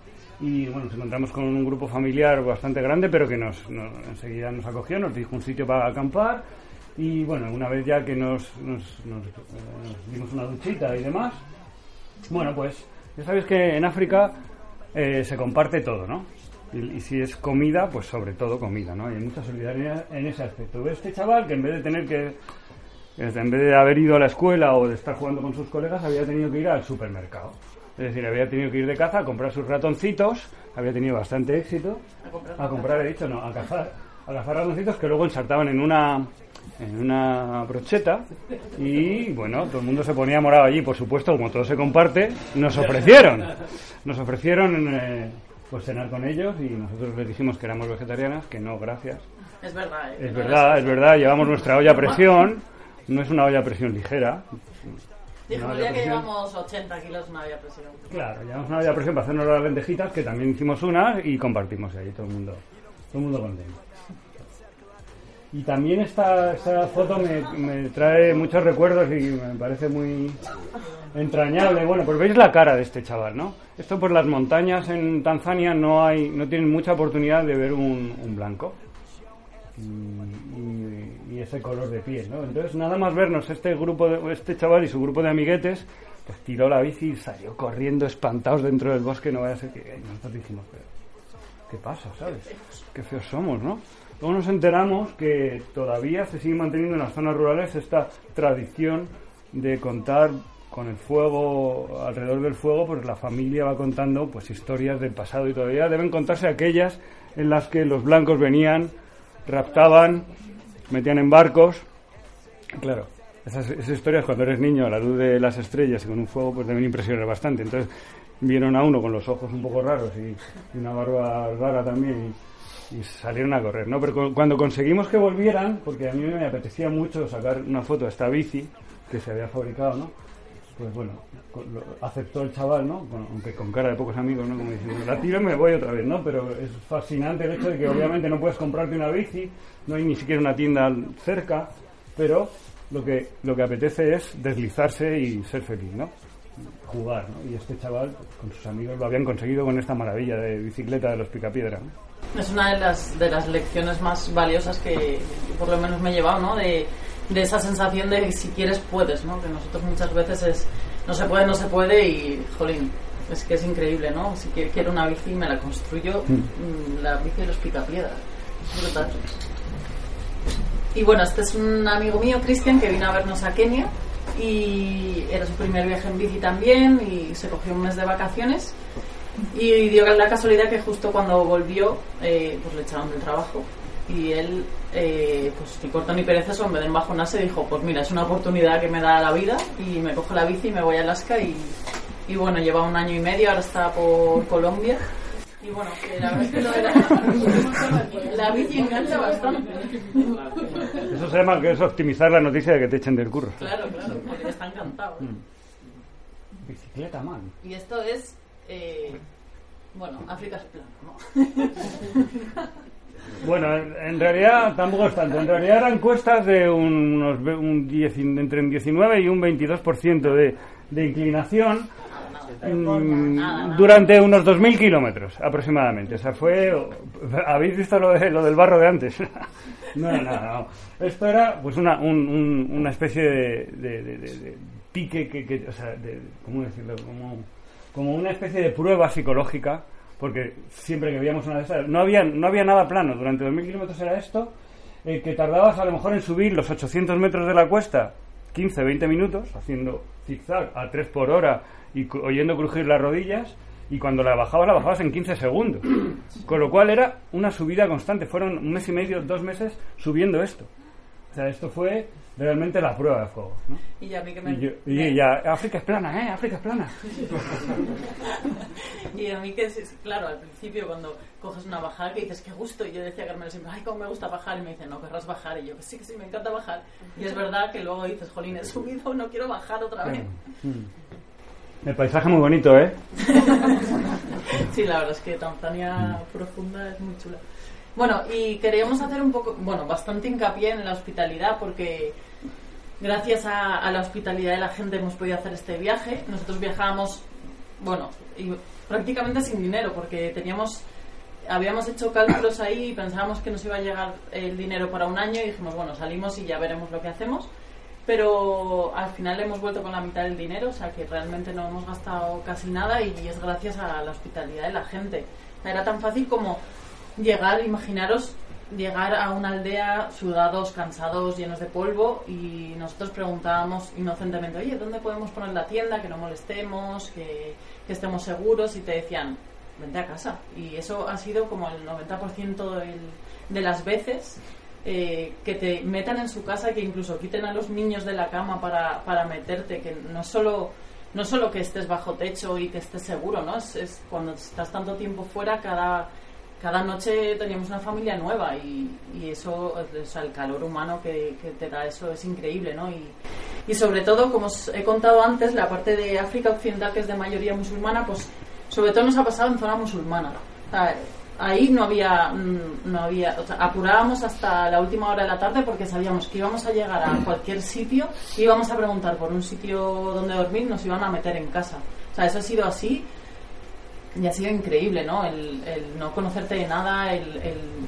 Y bueno, nos encontramos con un grupo familiar bastante grande, pero que nos, nos- enseguida nos acogió, nos dijo un sitio para acampar. Y bueno, una vez ya que nos, nos, nos, eh, dimos una duchita y demás, bueno, pues ya sabéis que en África eh, se comparte todo, ¿no? Y, y si es comida, pues sobre todo comida, ¿no? Hay mucha solidaridad en ese aspecto. Este chaval que en vez de tener que, en vez de haber ido a la escuela o de estar jugando con sus colegas, había tenido que ir al supermercado. Es decir, había tenido que ir de caza a comprar sus ratoncitos, había tenido bastante éxito. A comprar A comprar, he dicho, no, a cazar, a cazar ratoncitos que luego ensartaban en una en una brocheta y bueno, todo el mundo se ponía morado allí, por supuesto, como todo se comparte, nos ofrecieron, nos ofrecieron eh, pues cenar con ellos y nosotros les dijimos que éramos vegetarianas, que no, gracias. Es verdad, ¿eh? Es verdad, es verdad, llevamos nuestra olla a presión, no es una olla a presión ligera. Dijo Una olla día que llevamos 80 kilos no había presión. Claro, llevamos una olla presión para hacernos las lentejitas, que también hicimos una y compartimos ahí todo el mundo, todo el mundo contento. Y también esta, esta foto me, me trae muchos recuerdos y me parece muy entrañable. Bueno, pues veis la cara de este chaval, ¿no? Esto por las montañas en Tanzania no hay, no tienen mucha oportunidad de ver un, un blanco y, y- ese color de piel, ¿no? Entonces nada más vernos este grupo, de, este chaval y su grupo de amiguetes, pues tiró la bici y salió corriendo espantados dentro del bosque. No vaya a ser que y nosotros dijimos, pero ¿qué pasa, sabes? Qué feos somos, ¿no? Luego nos enteramos que todavía se sigue manteniendo en las zonas rurales esta tradición de contar con el fuego, alrededor del fuego, pues la familia va contando pues historias del pasado y todavía deben contarse aquellas en las que los blancos venían, raptaban, metían en barcos. Claro, esas, esas historias cuando eres niño a la luz de las estrellas y con un fuego pues deben impresionar bastante. Entonces vieron a uno con los ojos un poco raros y, y una barba rara también y, y salieron a correr, ¿no? Pero cu- cuando conseguimos que volvieran, porque a mí me apetecía mucho sacar una foto de esta bici que se había fabricado, ¿no? Pues bueno, lo- aceptó el chaval, ¿no? Aunque con cara de pocos amigos, ¿no? Como diciendo, la tiro y me voy otra vez, ¿no? Pero es fascinante el hecho de que obviamente no puedes comprarte una bici, no hay ni siquiera una tienda cerca, pero lo que, lo que apetece es deslizarse y ser feliz, ¿no? Jugar, ¿no? Y este chaval con sus amigos lo habían conseguido con esta maravilla de bicicleta de los Picapiedra, ¿no? Es una de las, de las lecciones más valiosas que por lo menos me he llevado, ¿no? De, de esa sensación de si quieres puedes, ¿no? Que nosotros muchas veces es no se puede, no se puede y, jolín, es que es increíble, ¿no? Si qui- quiero una bici me la construyo, mm, la bici de los picapiedras. Es brutal. Y bueno, este es un amigo mío, Cristian, que vino a vernos a Kenia y era su primer viaje en bici también y se cogió un mes de vacaciones y dio la casualidad que justo cuando volvió eh, pues le echaron del trabajo y él eh, pues ni corto ni perezoso en vez de embajonarse dijo pues mira es una oportunidad que me da la vida y me cojo la bici y me voy a Alaska y, y bueno lleva un año y medio ahora está por Colombia y bueno que la verdad es que lo de la, la bici engancha bastante Eso se llama que es optimizar la noticia de que te echen del curro. claro claro porque está encantado Bicicleta, man. y esto es eh, bueno África es plano ¿no? Bueno, en, realidad tampoco es tanto. En realidad eran encuestas de un- unos un 10 entre un 19 y un 22% de, de inclinación mm, durante unos 2.000 kilómetros aproximadamente. O sea, fue... ¿Habéis visto lo, de, lo del barro de antes? No, no, no. Esto era pues una, un- un- una especie de, de- pique que... que- o sea, ¿cómo decirlo? Como, como una especie de prueba psicológica porque siempre que veíamos una de esas, no había, no había nada plano, durante 2.000 kilómetros era esto, eh, que tardabas a lo mejor en subir los 800 metros de la cuesta 15, 20 minutos, haciendo zigzag a 3 por hora y oyendo crujir las rodillas, y cuando la bajabas, la bajabas en 15 segundos. Con lo cual era una subida constante, fueron un mes y medio, dos meses subiendo esto. O sea, esto fue realmente la prueba de fuego. ¿no? y ya a mí que me, Y, yo- y me- ya, África es plana, ¿eh? África es plana. Y a mí que, claro, al principio cuando coges una bajada que dices, qué gusto, y yo decía a Carmelo siempre, ay, cómo me gusta bajar, y me dice, no querrás bajar, y yo, sí, que sí, me encanta bajar. Y es verdad que luego dices, jolín, he subido, no quiero bajar otra vez. El paisaje muy bonito, ¿eh? Sí, la verdad es que Tanzania profunda es muy chula. Bueno, y queríamos hacer un poco, bueno, bastante hincapié en la hospitalidad porque gracias a, a la hospitalidad de la gente hemos podido hacer este viaje. Nosotros viajábamos, bueno, y prácticamente sin dinero porque teníamos, habíamos hecho cálculos ahí y pensábamos que nos iba a llegar el dinero para un año y dijimos, bueno, salimos y ya veremos lo que hacemos. Pero al final hemos vuelto con la mitad del dinero, o sea que realmente no hemos gastado casi nada y es gracias a la hospitalidad de la gente. Era tan fácil como llegar, imaginaros, llegar a una aldea sudados, cansados, llenos de polvo y nosotros preguntábamos inocentemente, oye, ¿dónde podemos poner la tienda? Que no molestemos, que, que estemos seguros y te decían, vente a casa. Y eso ha sido como el 90% del- de las veces eh, que te metan en su casa, que incluso quiten a los niños de la cama para, para meterte, que no solo no solo que estés bajo techo y que estés seguro, ¿no? Es, es cuando estás tanto tiempo fuera, cada, cada noche teníamos una familia nueva y, y eso, o el calor humano que, que te da eso es increíble, ¿no? Y, y sobre todo, como os he contado antes, la parte de África Occidental, que es de mayoría musulmana, pues sobre todo nos ha pasado en zona musulmana. Ahí no había, mm, no había, o sea, apurábamos hasta la última hora de la tarde porque sabíamos que íbamos a llegar a cualquier sitio, íbamos a preguntar por un sitio donde dormir, nos iban a meter en casa. O sea, eso ha sido así y ha sido increíble, ¿no? El, no conocerte de nada, el,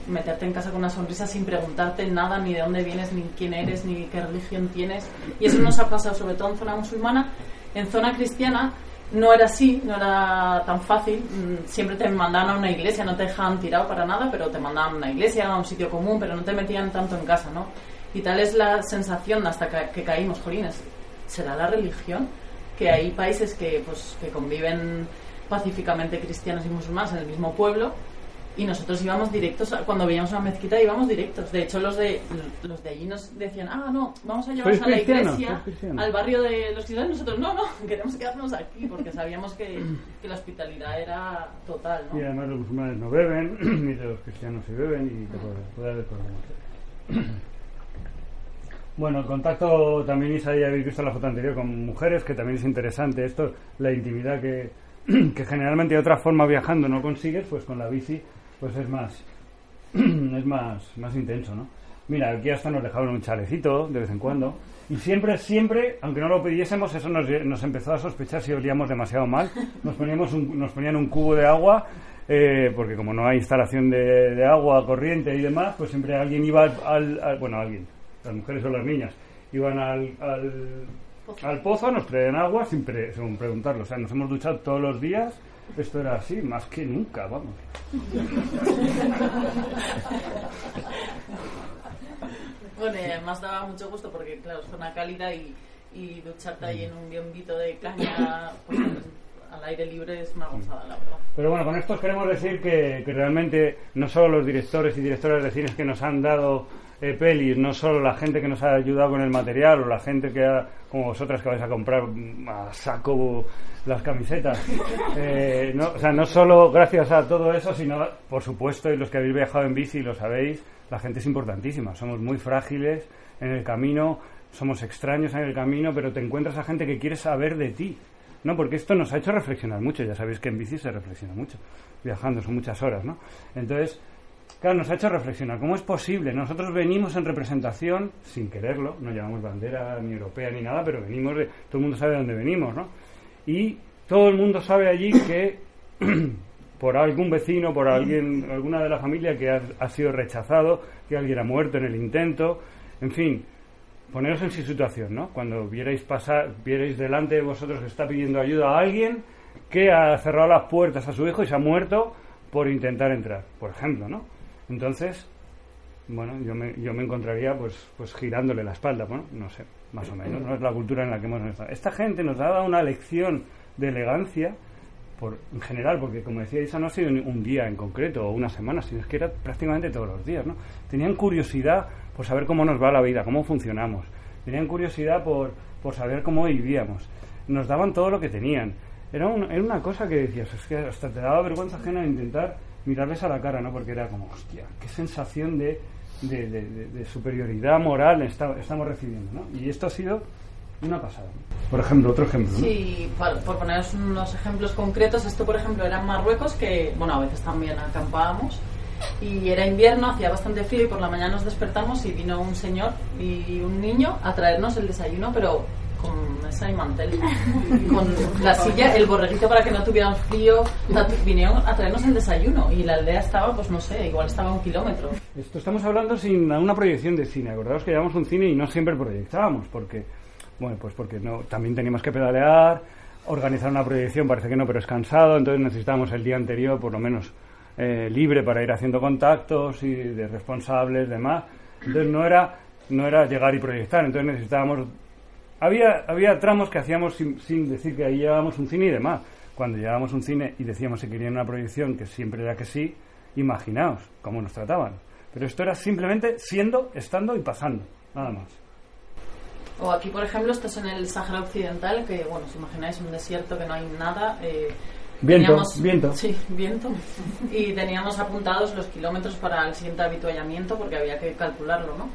meterte en casa con una sonrisa sin preguntarte nada, ni de dónde vienes, ni quién eres, ni qué religión tienes. Y eso nos ha pasado sobre todo en zona musulmana. En zona cristiana no era así, no era tan fácil. Mm, Siempre te mandaban a una iglesia, no te dejaban tirado para nada, pero te mandaban a una iglesia, a un sitio común, pero no te metían tanto en casa, ¿no? Y tal es la sensación hasta que, que caímos, jolines, ¿será la religión? Que hay países que, pues, que conviven pacíficamente cristianos y musulmanes en el mismo pueblo y nosotros íbamos directos, a- cuando veíamos una mezquita íbamos directos. De hecho, los de los de allí nos decían, ah, no, vamos a llevarnos ¿Sois a la iglesia, al barrio de los cristianos. Nosotros, no, no, queremos quedarnos aquí porque sabíamos que, que la hospitalidad era total, ¿no? Y además los musulmanes no beben, ni los cristianos sí beben, y puede, haber problemas. Bueno, el contacto también, Isa, ya habéis visto la foto anterior, con mujeres, que también es interesante. Esto, la intimidad que, que generalmente de otra forma viajando no consigues, pues con la bici, pues es más, es más, más intenso, ¿no? Mira, aquí hasta nos dejaban un chalecito de vez en cuando. Y siempre, siempre, aunque no lo pidiésemos, eso nos, nos empezó a sospechar si olíamos demasiado mal. Nos, poníamos un- nos ponían un cubo de agua, eh, porque como no hay instalación de, de agua corriente y demás, pues siempre alguien iba al- Bueno, alguien, las mujeres o las niñas, iban al, al, al pozo, nos traían agua sin, pre- sin preguntarlo. O sea, nos hemos duchado todos los días. Esto era así, más que nunca, vamos. Bueno, y además daba mucho gusto porque, claro, zona cálida y, y ducharte ahí en un biombito de caña pues, al aire libre es una gozada, la verdad. Pero bueno, con esto queremos decir que, que realmente no solo los directores y directoras de cines que nos han dado eh, pelis, no solo la gente que nos ha ayudado con el material o la gente que ha, como vosotras que vais a comprar a saco las camisetas, eh, no, o sea, no solo gracias a todo eso, sino por supuesto, y los que habéis viajado en bici lo sabéis, la gente es importantísima, somos muy frágiles en el camino, somos extraños en el camino, pero te encuentras a gente que quiere saber de ti. No, porque esto nos ha hecho reflexionar mucho. Ya sabéis que en bici se reflexiona mucho. Viajando son muchas horas, ¿no? Entonces, claro, nos ha hecho reflexionar. ¿Cómo es posible? Nosotros venimos en representación, sin quererlo, no llevamos bandera ni europea ni nada, pero venimos de. Todo el mundo sabe de dónde venimos, ¿no? Y todo el mundo sabe allí que por algún vecino, por alguien, alguna de la familia que ha, ha sido rechazado, que alguien ha muerto en el intento, en fin, poneros en situación, ¿no? Cuando vierais pasar, vierais delante de vosotros que está pidiendo ayuda a alguien que ha cerrado las puertas a su hijo y se ha muerto por intentar entrar, por ejemplo, ¿no? Entonces, bueno, yo me, yo me encontraría pues, pues girándole la espalda, bueno, no sé, más o menos, no es la cultura en la que hemos estado. Esta gente nos ha dado una lección de elegancia por, en general, porque como decía Isa, no ha sido un día en concreto o una semana, sino es que era prácticamente todos los días, ¿no? Tenían curiosidad por saber cómo nos va la vida, cómo funcionamos. Tenían curiosidad por, por saber cómo vivíamos. Nos daban todo lo que tenían. Era, un- era una cosa que decías, es que hasta te daba vergüenza ajena intentar mirarles a la cara, ¿no? Porque era como, hostia, qué sensación de, de, superioridad moral esta- estamos recibiendo, ¿no? Y esto ha sido una pasada. Por ejemplo, otro ejemplo, ¿no? Sí, por, por poneros unos ejemplos concretos, esto por ejemplo era en Marruecos, que bueno, a veces también acampábamos, y era invierno, hacía bastante frío y por la mañana nos despertamos y vino un señor y un niño a traernos el desayuno, pero con mesa y mantel, con la silla, el borreguito para que no tuvieran frío, vinieron a traernos el desayuno y la aldea estaba, pues no sé, igual estaba a un kilómetro. Esto estamos hablando sin una proyección de cine. Acordaos que llevamos un cine y no siempre proyectábamos, porque, bueno, pues porque no, también teníamos que pedalear, organizar una proyección, parece que no, pero es cansado, entonces necesitábamos el día anterior, por lo menos, eh, libre para ir haciendo contactos y de responsables, demás. Entonces no era, no era llegar y proyectar, entonces necesitábamos había, había tramos que hacíamos sin, sin decir que ahí llevábamos un cine y demás. Cuando llevábamos un cine y decíamos que querían una proyección que siempre era que sí, imaginaos cómo nos trataban. Pero esto era simplemente siendo, estando y pasando, nada más. O aquí, por ejemplo, esto es en el Sahara Occidental, que, bueno, os imagináis un desierto que no hay nada. eh, Viento, teníamos- viento. Sí, viento. Y teníamos apuntados los kilómetros para el siguiente habituallamiento, porque había que calcularlo, ¿no?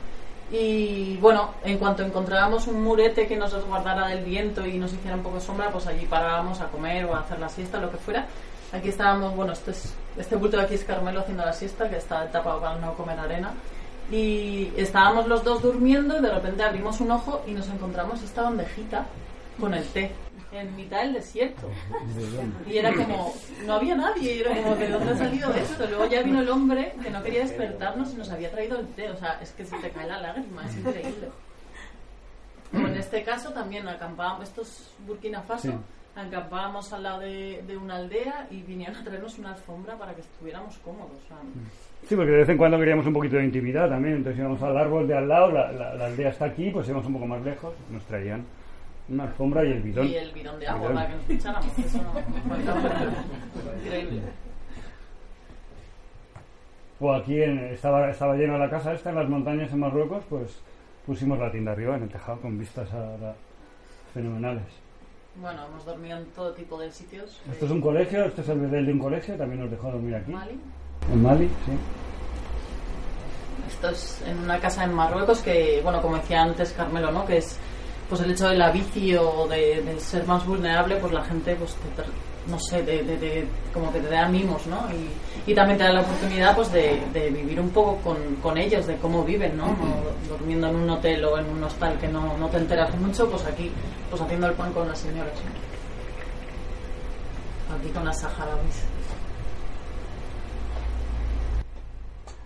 Y bueno, en cuanto encontrábamos un murete que nos resguardara del viento y nos hiciera un poco sombra, pues allí parábamos a comer o a hacer la siesta, lo que fuera. Aquí estábamos, bueno, este, es, este bulto de aquí es Carmelo haciendo la siesta, que está tapado para no comer arena. Y estábamos los dos durmiendo y de repente abrimos un ojo y nos encontramos esta bandejita con el té en mitad del desierto. Y era como, no había nadie, y era como, ¿de dónde ha salido esto? Luego ya vino el hombre que no quería despertarnos y nos había traído el té. O sea, es que se te cae la lágrima, es increíble. O en este caso también acampábamos, esto es Burkina Faso, Sí. acampábamos al lado de, de una aldea y vinieron a traernos una alfombra para que estuviéramos cómodos. O sea, Sí, porque de vez en cuando queríamos un poquito de intimidad también. Entonces íbamos al árbol de al lado, la, la- la aldea está aquí, pues íbamos un poco más lejos. Nos traían una alfombra y el bidón. y el bidón de agua Bidón. para que nos echáramos. Eso no. Increíble. O aquí en- estaba, estaba llena la casa esta en las montañas en Marruecos, pues pusimos la tienda arriba en el tejado con vistas a la- fenomenales. Bueno, hemos dormido en todo tipo de sitios. Esto es un colegio, este es el bedel de un colegio, también nos dejó dormir aquí. Mali. En Mali, sí. Esto es en una casa en Marruecos que, bueno, como decía antes Carmelo, ¿no? Que es pues el hecho de la bici o de, de ser más vulnerable, pues la gente, pues te no sé, de, de- de- como que te da mimos, ¿no? Y, y también te da la oportunidad, pues de, de vivir un poco con, con ellos, de cómo viven, ¿no? No durmiendo en un hotel o en un hostal que no, no te enteras mucho, pues aquí, pues haciendo el pan con las señoras, ¿no? Aquí con las saharauis.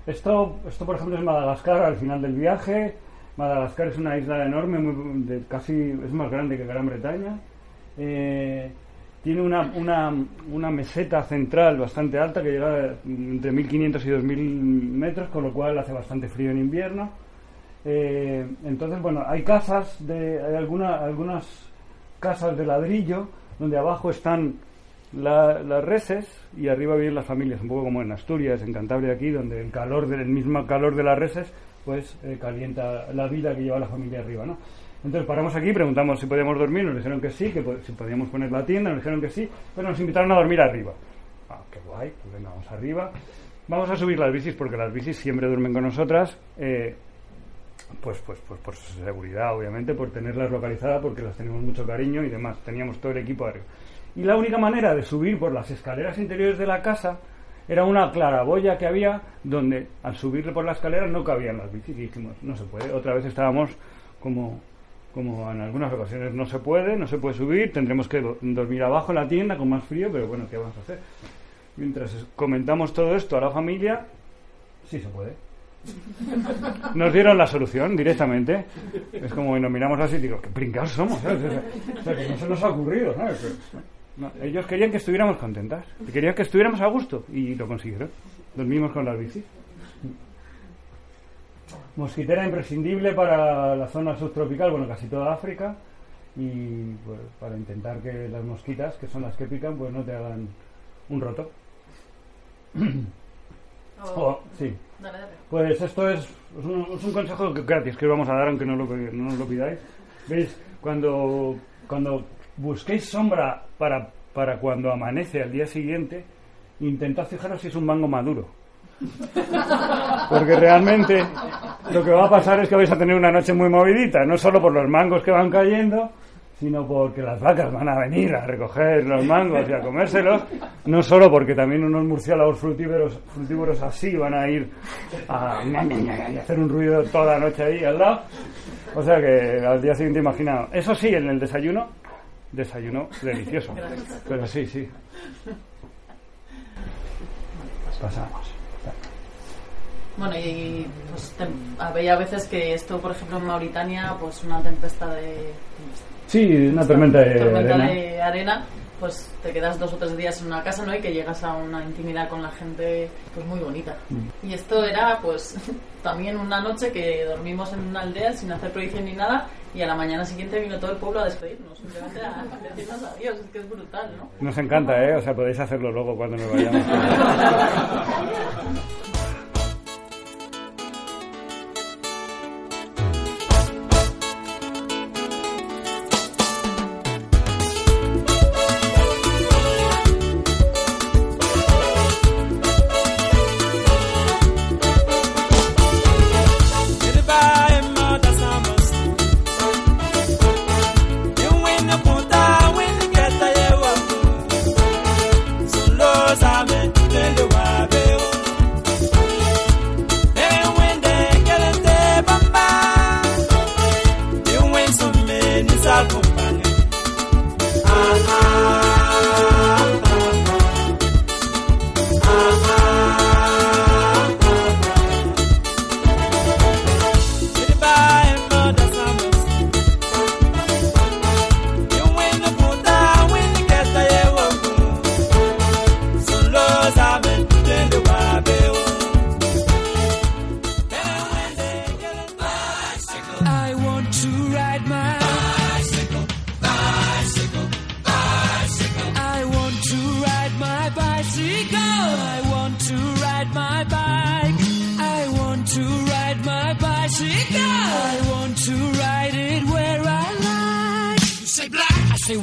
Esto, esto, por ejemplo, es Madagascar al final del viaje. Madagascar es una isla enorme, muy- de casi es más grande que Gran Bretaña. Eh, tiene una, meseta central bastante alta que llega entre 1500 y 2000 metros, con lo cual hace bastante frío en invierno. Eh, entonces, bueno, hay casas, de, hay alguna, algunas casas de ladrillo donde abajo están la- las reses y arriba viven las familias, un poco como en Asturias, en Cantabria aquí, donde el calor del el mismo calor de las reses pues eh, calienta la vida que lleva la familia arriba, ¿no? Entonces paramos aquí, preguntamos si podíamos dormir, nos dijeron que sí, que si podíamos poner la tienda, nos dijeron que sí, pero nos invitaron a dormir arriba. Ah, qué guay, pues venga, vamos arriba. Vamos a subir las bicis porque las bicis siempre duermen con nosotras. eh, pues, pues, pues por su seguridad, obviamente, por tenerlas localizadas, porque las tenemos mucho cariño y demás. Teníamos todo el equipo arriba. Y la única manera de subir por las escaleras interiores de la casa era una claraboya que había donde al subir por la escalera no cabían las bicis y dijimos, no se puede. Otra vez estábamos como, como en algunas ocasiones, no se puede, no se puede subir, tendremos que do- dormir abajo en la tienda con más frío, pero bueno, ¿qué vamos a hacer? Mientras comentamos todo esto a la familia, sí se puede. Nos dieron la solución directamente. Es como nos miramos así y digo, qué pringados somos, ¿sabes? O sea, que no se nos ha ocurrido, ¿sabes? No, ellos querían que estuviéramos contentas, querían que estuviéramos a gusto y lo consiguieron. Dormimos con las bicis. Mosquitera imprescindible para la zona subtropical, bueno, casi toda África, y pues, para intentar que las mosquitas, que son las que pican, pues no te hagan un roto. O- Oh, sí. Dale, dale. Pues esto es, es un, es un consejo gratis que os vamos a dar, aunque no, lo, no nos lo pidáis. ¿Veis? Cuando, cuando busquéis sombra para, para cuando amanece al día siguiente, intentad fijaros si es un mango maduro. Porque realmente lo que va a pasar es que vais a tener una noche muy movidita, no solo por los mangos que van cayendo, sino porque las vacas van a venir a recoger los mangos y a comérselos, no solo porque también unos murciélagos frutívoros, frutívoros así van a ir a, hacer un ruido toda la noche ahí al lado. O sea que al día siguiente imaginaos. Eso sí, en el desayuno, desayuno delicioso. Pero sí, sí. Pasamos. Bueno, y pues, había veces que esto, por ejemplo, en Mauritania, pues una tempesta de, Sí, una tormenta de tormenta arena. de arena, pues te quedas dos o tres días en una casa, ¿no? Y que llegas a una intimidad con la gente, pues muy bonita. Mm. Y esto era, pues, también una noche que dormimos en una aldea sin hacer prohibición ni nada, y a la mañana siguiente vino todo el pueblo a despedirnos, simplemente a decirnos adiós, es que es brutal, ¿no? Nos encanta, ¿eh? O sea, podéis hacerlo luego cuando nos vayamos.